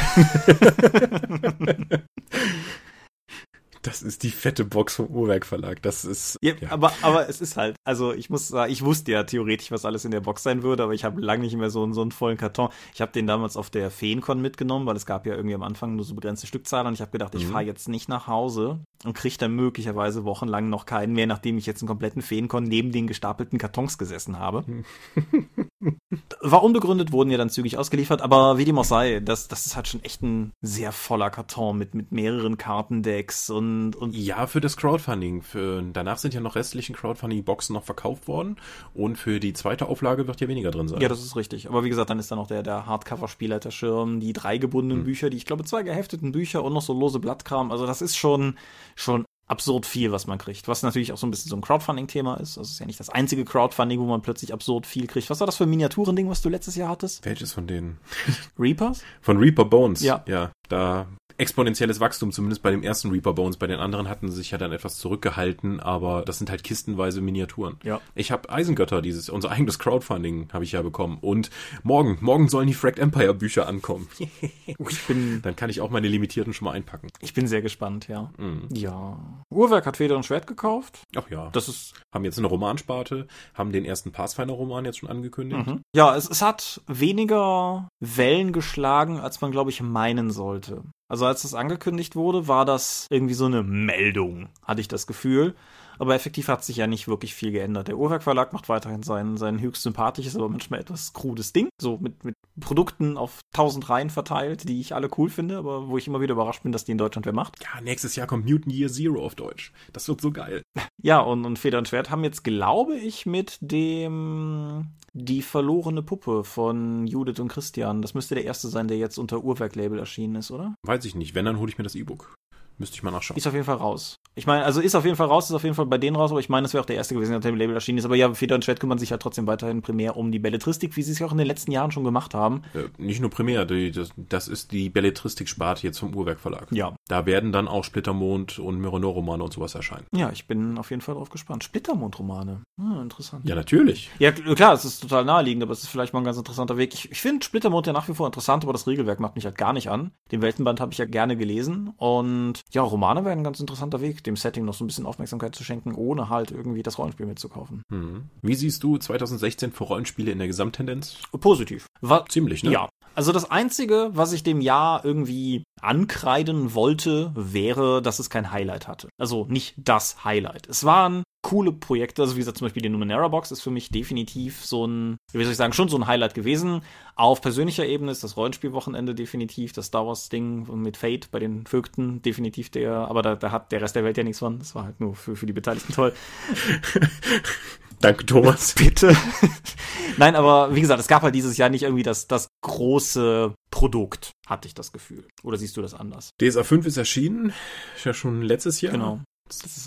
Das ist die fette Box vom Uhrwerk Verlag. Das ist. Ja, ja, Aber, aber es ist halt, also ich muss sagen, ich wusste ja theoretisch, was alles in der Box sein würde, aber ich habe lange nicht mehr so, so einen vollen Karton. Ich habe den damals auf der Feencon mitgenommen, weil es gab ja irgendwie am Anfang nur so begrenzte Stückzahl und ich habe gedacht, ich mhm. fahre jetzt nicht nach Hause und kriege dann möglicherweise wochenlang noch keinen mehr, nachdem ich jetzt einen kompletten Feencon neben den gestapelten Kartons gesessen habe. War unbegründet, wurden ja dann zügig ausgeliefert, aber wie dem auch sei, das, das ist halt schon echt ein sehr voller Karton mit, mit mehreren Kartendecks und und, ja, für das Crowdfunding. Für, danach sind ja noch restlichen Crowdfunding-Boxen noch verkauft worden und für die zweite Auflage wird ja weniger drin sein. Ja, das ist richtig. Aber wie gesagt, dann ist da noch der, der Hardcover-Spielleiterschirm, die drei gebundenen hm. Bücher, die ich glaube zwei gehefteten Bücher und noch so lose Blattkram. Also das ist schon, schon absurd viel, was man kriegt. Was natürlich auch so ein bisschen so ein Crowdfunding-Thema ist. Also es ist ja nicht das einzige Crowdfunding, wo man plötzlich absurd viel kriegt. Was war das für ein Miniaturending, was du letztes Jahr hattest? Welches von denen? Reapers? Von Reaper Bones. Ja. Ja, da exponentielles Wachstum, zumindest bei dem ersten Reaper Bones. Bei den anderen hatten sie sich ja dann etwas zurückgehalten, aber das sind halt kistenweise Miniaturen. Ja. Ich habe Eisengötter, dieses, unser eigenes Crowdfunding habe ich ja bekommen. Und morgen, morgen sollen die Fracked Empire Bücher ankommen. Ich bin, dann kann ich auch meine limitierten schon mal einpacken. ich bin sehr gespannt, ja. Mhm. Ja. Uhrwerk hat Feder und Schwert gekauft. Ach ja. Das ist haben jetzt eine Romansparte, haben den ersten Pathfinder-Roman jetzt schon angekündigt. Mhm. Ja, es, es hat weniger Wellen geschlagen, als man, glaube ich, meinen sollte. Also als das angekündigt wurde, war das irgendwie so eine Meldung, hatte ich das Gefühl. Aber effektiv hat sich ja nicht wirklich viel geändert. Der Uhrwerk Verlag macht weiterhin sein, sein höchst sympathisches, aber manchmal etwas krudes Ding. So mit, mit Produkten auf tausend Reihen verteilt, die ich alle cool finde, aber wo ich immer wieder überrascht bin, dass die in Deutschland wer macht. Ja, nächstes Jahr kommt Mutant Year Zero auf Deutsch. Das wird so geil. Ja, und, und Feder und Schwert haben jetzt, glaube ich, mit dem Die verlorene Puppe von Judith und Christian. Das müsste der erste sein, der jetzt unter Uhrwerk-Label erschienen ist, oder? Weiß ich nicht. Wenn, dann hole ich mir das E-Book. Müsste ich mal nachschauen. Ist auf jeden Fall raus. Ich meine, also ist auf jeden Fall raus, ist auf jeden Fall bei denen raus, aber ich meine, es wäre auch der erste gewesen, der unter dem Label erschienen ist. Aber ja, Feder und Schwert kümmern sich ja trotzdem weiterhin primär um die Belletristik, wie sie es ja auch in den letzten Jahren schon gemacht haben. Äh, nicht nur primär, die, das, das ist die Belletristik-Sparte jetzt vom Uhrwerk Verlag. Ja. Da werden dann auch Splittermond und Myronor-Romane und sowas erscheinen. Ja, ich bin auf jeden Fall drauf gespannt. Splittermond-Romane. Ah, interessant. Ja, natürlich. Ja, kl- klar, es ist total naheliegend, aber es ist vielleicht mal ein ganz interessanter Weg. Ich, ich finde Splittermond ja nach wie vor interessant, aber das Regelwerk macht mich halt gar nicht an. Den Weltenband habe ich ja gerne gelesen und ja, Romane wären ein ganz interessanter Weg, dem Setting noch so ein bisschen Aufmerksamkeit zu schenken, ohne halt irgendwie das Rollenspiel mitzukaufen. Hm. Wie siehst du 2016 für Rollenspiele in der Gesamttendenz? Positiv. Wa Ziemlich, ne? Ja. Also das Einzige, was ich dem Jahr irgendwie ankreiden wollte, wäre, dass es kein Highlight hatte. Also nicht das Highlight. Es waren coole Projekte, also wie gesagt, zum Beispiel die Numenera Box ist für mich definitiv so ein, wie soll ich sagen, schon so ein Highlight gewesen. Auf persönlicher Ebene ist das Rollenspielwochenende definitiv, das Star Wars Ding mit Fate bei den Vögten definitiv der, aber da, da hat der Rest der Welt ja nichts von. Das war halt nur für, für die Beteiligten toll. Danke, Thomas. Bitte. Nein, aber wie gesagt, es gab halt dieses Jahr nicht irgendwie das, das große Produkt, hatte ich das Gefühl. Oder siehst du das anders? DSA 5 ist erschienen. Ist ja schon letztes Jahr. Genau.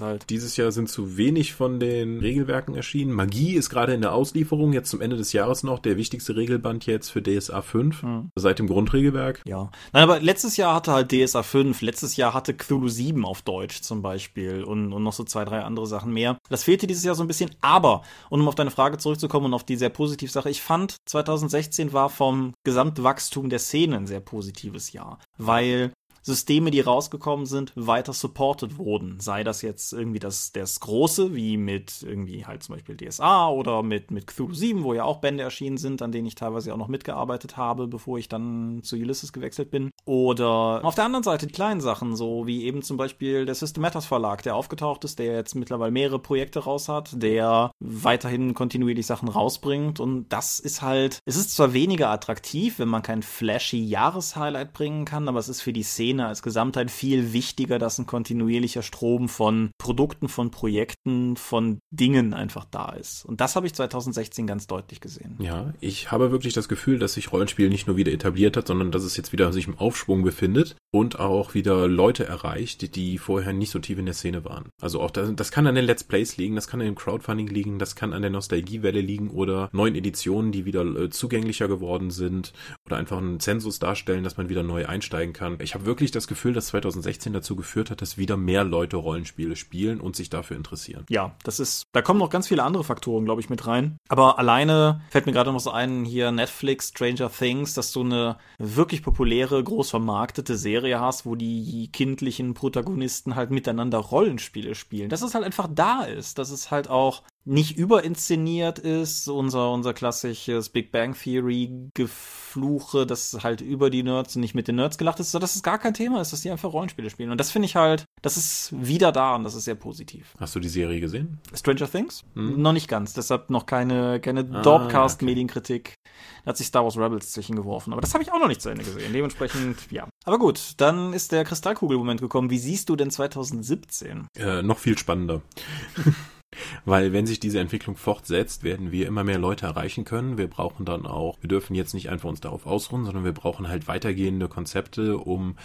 Halt. Dieses Jahr sind zu wenig von den Regelwerken erschienen. Magie ist gerade in der Auslieferung, jetzt zum Ende des Jahres noch der wichtigste Regelband jetzt für DSA 5, Hm. seit dem Grundregelwerk. Ja. Nein, aber letztes Jahr hatte halt DSA 5, letztes Jahr hatte Cthulhu 7 auf Deutsch zum Beispiel und, und noch so zwei, drei andere Sachen mehr. Das fehlte dieses Jahr so ein bisschen, aber, und um auf deine Frage zurückzukommen und auf die sehr positive Sache, ich fand 2016 war vom Gesamtwachstum der Szene ein sehr positives Jahr, weil Systeme, die rausgekommen sind, weiter supported wurden. Sei das jetzt irgendwie das, das Große, wie mit irgendwie halt zum Beispiel DSA oder mit, mit Cthulhu 7, wo ja auch Bände erschienen sind, an denen ich teilweise auch noch mitgearbeitet habe, bevor ich dann zu Ulysses gewechselt bin. Oder auf der anderen Seite die kleinen Sachen, so wie eben zum Beispiel der System Matters Verlag, der aufgetaucht ist, der jetzt mittlerweile mehrere Projekte raus hat, der weiterhin kontinuierlich Sachen rausbringt. Und das ist halt, es ist zwar weniger attraktiv, wenn man kein flashy Jahreshighlight bringen kann, aber es ist für die Szene als Gesamtheit viel wichtiger, dass ein kontinuierlicher Strom von Produkten, von Projekten, von Dingen einfach da ist. Und das habe ich 2016 ganz deutlich gesehen. Ja, ich habe wirklich das Gefühl, dass sich Rollenspiel nicht nur wieder etabliert hat, sondern dass es jetzt wieder sich im Aufschwung befindet und auch wieder Leute erreicht, die, die vorher nicht so tief in der Szene waren. Also auch das, das kann an den Let's Plays liegen, das kann an dem Crowdfunding liegen, das kann an der Nostalgiewelle liegen oder neuen Editionen, die wieder äh, zugänglicher geworden sind oder einfach einen Zensus darstellen, dass man wieder neu einsteigen kann. Ich habe wirklich das Gefühl, dass 2016 dazu geführt hat, dass wieder mehr Leute Rollenspiele spielen und sich dafür interessieren. Ja, das ist, da kommen noch ganz viele andere Faktoren, glaube ich, mit rein. Aber alleine fällt mir gerade noch so ein, hier Netflix, Stranger Things, dass du eine wirklich populäre, groß vermarktete Serie hast, wo die kindlichen Protagonisten halt miteinander Rollenspiele spielen. Dass es halt einfach da ist, dass es halt auch nicht überinszeniert ist, unser, unser klassisches Big Bang Theory Gefluche, dass halt über die Nerds und nicht mit den Nerds gelacht ist, sondern dass es gar kein Thema ist, dass die einfach Rollenspiele spielen. Und das finde ich halt, das ist wieder da und das ist sehr positiv. Hast du die Serie gesehen? Stranger Things? Hm. Noch nicht ganz, deshalb noch keine, keine Ah, Dorpcast-Medienkritik. Da hat sich Star Wars Rebels zwischengeworfen. Aber das habe ich auch noch nicht zu Ende gesehen. Dementsprechend, ja. Aber gut, dann ist der Kristallkugelmoment gekommen. Wie siehst du denn 2017? Äh, noch viel spannender. Weil wenn sich diese Entwicklung fortsetzt, werden wir immer mehr Leute erreichen können. Wir brauchen dann auch, wir dürfen jetzt nicht einfach uns darauf ausruhen, sondern wir brauchen halt weitergehende Konzepte, um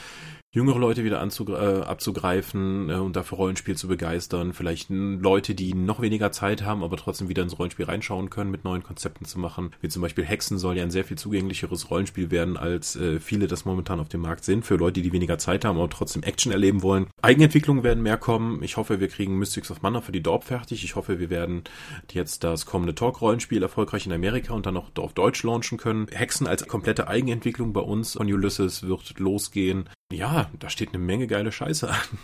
jüngere Leute wieder äh, abzugreifen äh, und dafür Rollenspiel zu begeistern. Vielleicht Leute, die noch weniger Zeit haben, aber trotzdem wieder ins Rollenspiel reinschauen können, mit neuen Konzepten zu machen. Wie zum Beispiel Hexen soll ja ein sehr viel zugänglicheres Rollenspiel werden, als äh, viele das momentan auf dem Markt sind. Für Leute, die weniger Zeit haben, aber trotzdem Action erleben wollen. Eigenentwicklungen werden mehr kommen. Ich hoffe, wir kriegen Mystics of Mana für die Dorp fertig. Ich hoffe, wir werden jetzt das kommende Talk-Rollenspiel erfolgreich in Amerika und dann auch auf Deutsch launchen können. Hexen als komplette Eigenentwicklung bei uns von Ulysses wird losgehen. Ja, da steht eine Menge geile Scheiße an.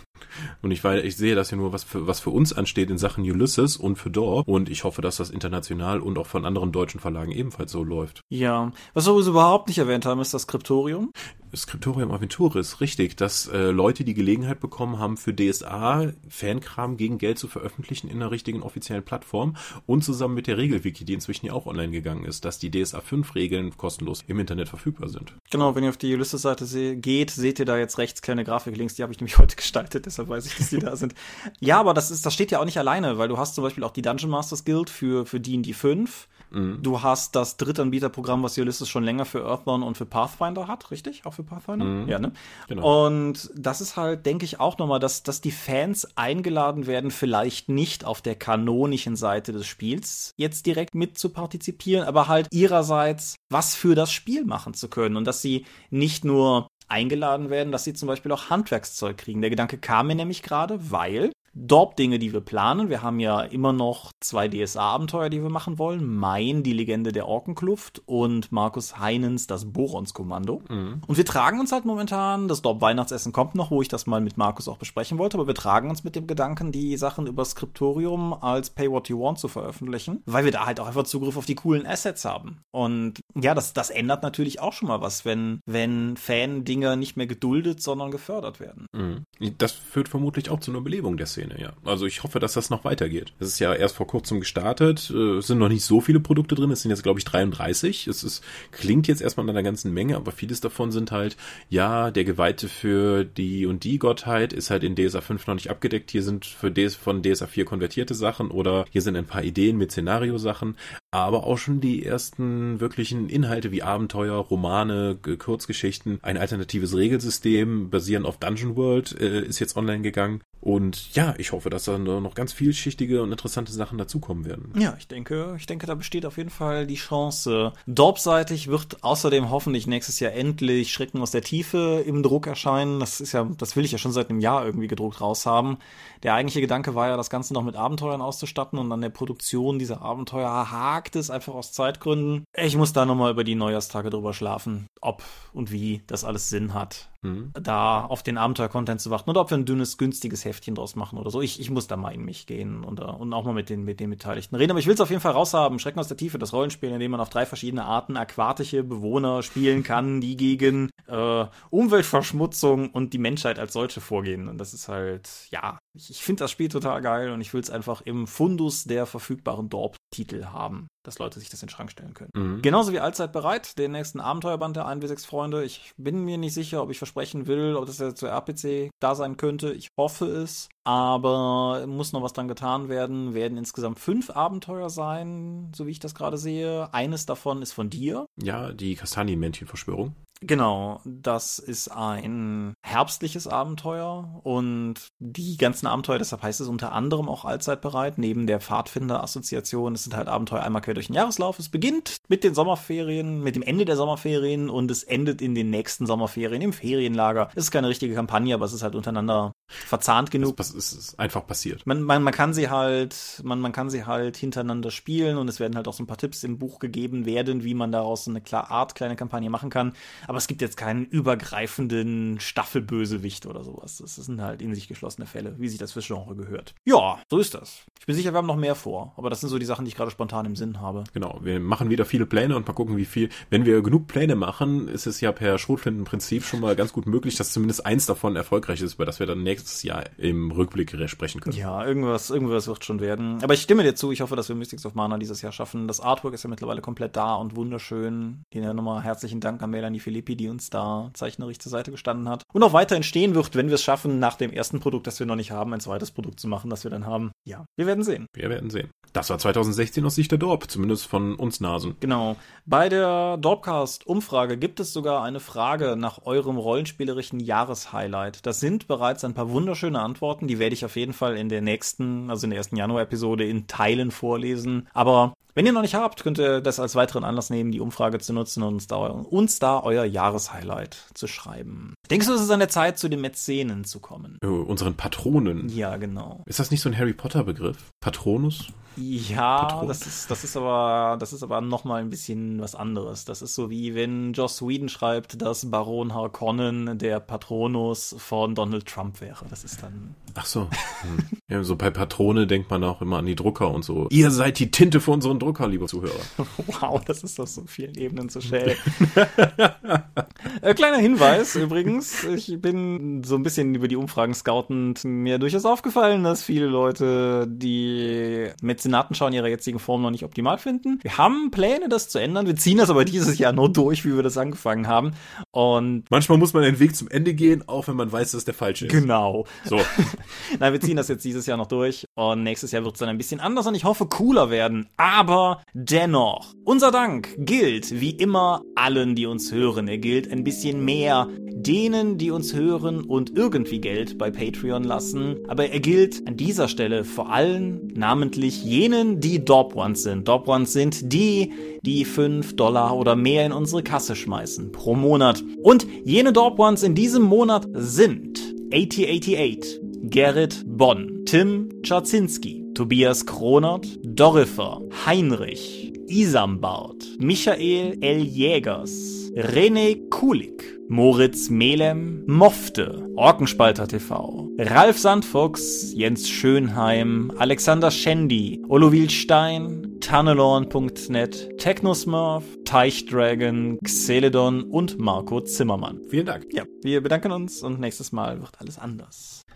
Und ich, weil ich sehe das ja nur, was für, was für uns ansteht in Sachen Ulysses und für Dorp. Und ich hoffe, dass das international und auch von anderen deutschen Verlagen ebenfalls so läuft. Ja. Was wir überhaupt nicht erwähnt haben, ist das Skriptorium. Scriptorium Aventuris, richtig, dass äh, Leute die Gelegenheit bekommen haben, für DSA Fankram gegen Geld zu veröffentlichen in einer richtigen offiziellen Plattform und zusammen mit der Regelwiki, die inzwischen ja auch online gegangen ist, dass die DSA 5 Regeln kostenlos im Internet verfügbar sind. Genau, wenn ihr auf die Ulysses-Seite se geht, seht ihr da jetzt rechts kleine Grafiklinks, die habe ich nämlich heute gestaltet, deshalb weiß ich, dass die da sind. Ja, aber das ist, das steht ja auch nicht alleine, weil du hast zum Beispiel auch die Dungeon Masters Guild für, für D&D 5 Mhm. Du hast das Drittanbieterprogramm, was Ulysses schon länger für Earthbound und für Pathfinder hat, richtig? Auch für Pathfinder? Mhm. Ja, ne? Genau. Und das ist halt, denke ich, auch nochmal, dass, dass die Fans eingeladen werden, vielleicht nicht auf der kanonischen Seite des Spiels jetzt direkt mit zu partizipieren, aber halt ihrerseits was für das Spiel machen zu können und dass sie nicht nur eingeladen werden, dass sie zum Beispiel auch Handwerkszeug kriegen. Der Gedanke kam mir nämlich gerade, weil Dorp-Dinge, die wir planen. Wir haben ja immer noch zwei DSA-Abenteuer, die wir machen wollen. Mein, die Legende der Orkenkluft und Markus Heinens, das Borons-Kommando. Mhm. Und wir tragen uns halt momentan, das Dorp-Weihnachtsessen kommt noch, wo ich das mal mit Markus auch besprechen wollte, aber wir tragen uns mit dem Gedanken, die Sachen über Skriptorium als Pay What You Want zu veröffentlichen, weil wir da halt auch einfach Zugriff auf die coolen Assets haben. Und ja, das, das ändert natürlich auch schon mal was, wenn, wenn Fan-Dinger nicht mehr geduldet, sondern gefördert werden. Mhm. Das führt vermutlich auch zu einer Belebung der Szene. Szene, ja. Also ich hoffe, dass das noch weitergeht. Es ist ja erst vor kurzem gestartet, äh, es sind noch nicht so viele Produkte drin, es sind jetzt glaube ich 33. Es ist, klingt jetzt erstmal an einer ganzen Menge, aber vieles davon sind halt, ja, der Geweihte für die und die Gottheit ist halt in DSA 5 noch nicht abgedeckt. Hier sind für DS, von DSA 4 konvertierte Sachen oder hier sind ein paar Ideen mit Szenariosachen, aber auch schon die ersten wirklichen Inhalte wie Abenteuer, Romane, Kurzgeschichten, ein alternatives Regelsystem basierend auf Dungeon World äh, ist jetzt online gegangen. Und ja, ich hoffe, dass da noch ganz vielschichtige und interessante Sachen dazukommen werden. Ja, ich denke, ich denke, da besteht auf jeden Fall die Chance. Dorpseitig wird außerdem hoffentlich nächstes Jahr endlich Schrecken aus der Tiefe im Druck erscheinen. Das ist ja, das will ich ja schon seit einem Jahr irgendwie gedruckt raus haben. Der eigentliche Gedanke war ja, das Ganze noch mit Abenteuern auszustatten und an der Produktion dieser Abenteuer hakt es einfach aus Zeitgründen. Ich muss da nochmal über die Neujahrstage drüber schlafen, ob und wie das alles Sinn hat mhm. da auf den Abenteuer-Content zu warten oder ob wir ein dünnes, günstiges Heftchen draus machen oder so. Ich, ich muss da mal in mich gehen und, äh, und auch mal mit den, mit den Beteiligten reden. Aber ich will es auf jeden Fall raushaben. Schrecken aus der Tiefe, das Rollenspiel, in dem man auf drei verschiedene Arten aquatische Bewohner spielen kann, die gegen äh, Umweltverschmutzung und die Menschheit als solche vorgehen. Und das ist halt, ja, ich, ich finde das Spiel total geil und ich will es einfach im Fundus der verfügbaren Dorp-Titel haben, dass Leute sich das in den Schrank stellen können. Mhm. Genauso wie Allzeit bereit, den nächsten Abenteuerband der 1W6 Freunde. Ich bin mir nicht sicher, ob ich versprechen will, ob das ja zu RPC da sein könnte. Ich hoffe es, aber muss noch was dran getan werden. Werden insgesamt fünf Abenteuer sein, so wie ich das gerade sehe. Eines davon ist von dir. Ja, die Kastanienmännchen-Verschwörung. Genau, das ist ein herbstliches Abenteuer und die ganzen Abenteuer, deshalb heißt es unter anderem auch allzeitbereit, neben der Pfadfinder-Assoziation. Es sind halt Abenteuer einmal quer durch den Jahreslauf. Es beginnt mit den Sommerferien, mit dem Ende der Sommerferien und es endet in den nächsten Sommerferien im Ferienlager. Es ist keine richtige Kampagne, aber es ist halt untereinander verzahnt genug. Es ist einfach passiert. Man, man, man kann sie halt, man, man kann sie halt hintereinander spielen und es werden halt auch so ein paar Tipps im Buch gegeben werden, wie man daraus eine klar Art kleine Kampagne machen kann. Aber es gibt jetzt keinen übergreifenden Staffelbösewicht oder sowas. Das sind halt in sich geschlossene Fälle, wie sich das für Genre gehört. Ja, so ist das. Ich bin sicher, wir haben noch mehr vor, aber das sind so die Sachen, die ich gerade spontan im Sinn habe. Genau, wir machen wieder viele Pläne und mal gucken, wie viel. Wenn wir genug Pläne machen, ist es ja per Schrotflintenprinzip schon mal ganz gut möglich, dass zumindest eins davon erfolgreich ist, über das wir dann nächstes Jahr im Rückblick sprechen können. Ja, irgendwas, irgendwas wird schon werden. Aber ich stimme dir zu, ich hoffe, dass wir Mystics of Mana dieses Jahr schaffen. Das Artwork ist ja mittlerweile komplett da und wunderschön. Hier nochmal herzlichen Dank an Melanie Philipp Pippi, die uns da zeichnerisch zur Seite gestanden hat. Und auch weiter entstehen wird, wenn wir es schaffen, nach dem ersten Produkt, das wir noch nicht haben, ein zweites Produkt zu machen, das wir dann haben. Ja, wir werden sehen. Wir werden sehen. Das war 2016 aus Sicht der Dorp, zumindest von uns Nasen. Genau. Bei der Dorpcast-Umfrage gibt es sogar eine Frage nach eurem rollenspielerischen Jahreshighlight. Das sind bereits ein paar wunderschöne Antworten, die werde ich auf jeden Fall in der nächsten, also in der ersten Januar-Episode in Teilen vorlesen. Aber wenn ihr noch nicht habt, könnt ihr das als weiteren Anlass nehmen, die Umfrage zu nutzen und uns da, uns da euer Jahreshighlight zu schreiben. Denkst du, es ist an der Zeit, zu den Mäzenen zu kommen? Äh, unseren Patronen. Ja, genau. Ist das nicht so ein Harry Potter Begriff? Patronus? Ja, das ist, das ist aber, das ist aber nochmal ein bisschen was anderes. Das ist so wie wenn Joss Whedon schreibt, dass Baron Harkonnen der Patronus von Donald Trump wäre. Das ist dann. Ach so. Hm. Ja, so bei Patrone denkt man auch immer an die Drucker und so. Ihr seid die Tinte für unseren Drucker, liebe Zuhörer. Wow, das ist auf so vielen Ebenen zu schälen. äh, kleiner Hinweis übrigens. Ich bin so ein bisschen über die Umfragen scoutend mir durchaus aufgefallen, dass viele Leute die Mäzenatenschau in ihrer jetzigen Form noch nicht optimal finden. Wir haben Pläne, das zu ändern. Wir ziehen das aber dieses Jahr nur durch, wie wir das angefangen haben. Und manchmal muss man den Weg zum Ende gehen, auch wenn man weiß, dass der falsche ist. Genau. So. Nein, wir ziehen das jetzt dieses Jahr noch durch und nächstes Jahr wird es dann ein bisschen anders und ich hoffe cooler werden. Aber dennoch, unser Dank gilt wie immer allen, die uns hören. Er gilt ein bisschen mehr denen, die uns hören und irgendwie Geld bei Patreon lassen. Aber er gilt an dieser Stelle vor allem namentlich jenen, die Dorp Ones sind. Dorp Ones sind die, die 5 Dollar oder mehr in unsere Kasse schmeißen pro Monat. Und jene Dorp Ones in diesem Monat sind 8088, Gerrit Bonn, Tim Czarzinski, Tobias Kronert, Dorifer, Heinrich, Isambaut, Michael L. Jägers, René Kulik, Moritz Melem, Mofte, Orkenspalter TV, Ralf Sandfuchs, Jens Schönheim, Alexander Schendi, Olovil Stein, Tunnelorn.net, Technosmurf, Teichdragon, Xeledon und Marco Zimmermann. Vielen Dank. Ja, wir bedanken uns und nächstes Mal wird alles anders.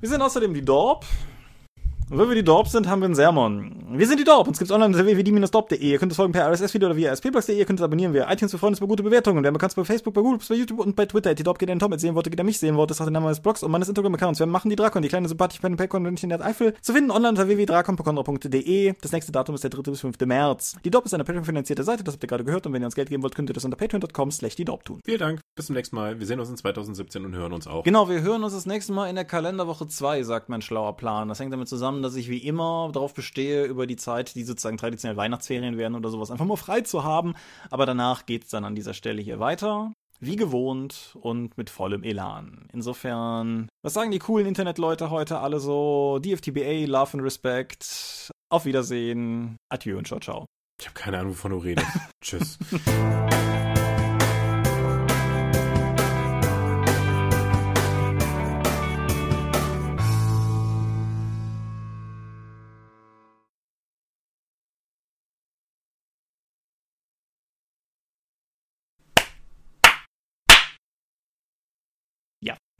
Wir sind außerdem die Dorp. Und wenn wir die Dorp sind, haben wir einen Sermon. Wir sind die Dorp. Uns gibt's online unter www.die-dorp.de. Ihr könnt es folgen per RSS-Video oder via sp-blogs.de. Ihr könnt es abonnieren via iTunes für Freunde bei gute Bewertungen. Wir haben bekannt bei Facebook, bei Google, bei YouTube und bei Twitter. Die Dorp geht in den Tom. Sehen wollte, geht er mich sehen wollte. Das ist auch der Name meines Blogs und meines Instagram-Accounts. Wir machen die Drakon, die kleine sympathische Pen Paycon in der Eifel. Zu finden online unter www.drakon.de. Das nächste Datum ist der 3. bis 5. März. Die Dorp ist eine Patreon-finanzierte Seite. Das habt ihr gerade gehört. Und wenn ihr uns Geld geben wollt, könnt ihr das unter patreon.com slash die Dorp tun. Vielen Dank. Bis zum nächsten Mal. Wir sehen uns in 2017 und hören uns auch. Genau, wir hören uns das nächste Mal in der Kalenderwoche 2, sagt mein schlauer Plan. Das hängt damit zusammen, dass ich wie immer darauf bestehe, über die Zeit, die sozusagen traditionell Weihnachtsferien werden oder sowas, einfach mal frei zu haben. Aber danach geht es dann an dieser Stelle hier weiter. Wie gewohnt und mit vollem Elan. Insofern, was sagen die coolen Internetleute heute alle so? DFTBA, Love and Respect. Auf Wiedersehen. Adieu und ciao, ciao. Ich habe keine Ahnung, wovon du redest. Tschüss.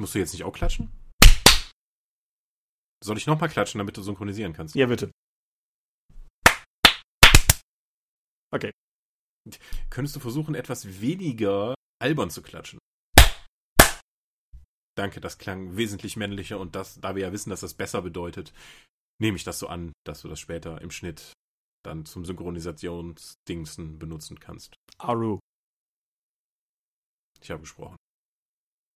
Musst du jetzt nicht auch klatschen? Soll ich nochmal klatschen, damit du synchronisieren kannst? Ja, bitte. Okay. Könntest du versuchen, etwas weniger albern zu klatschen? Danke, das klang wesentlich männlicher und das, da wir ja wissen, dass das besser bedeutet, nehme ich das so an, dass du das später im Schnitt dann zum Synchronisationsdingsen benutzen kannst. Aru. Ich habe gesprochen.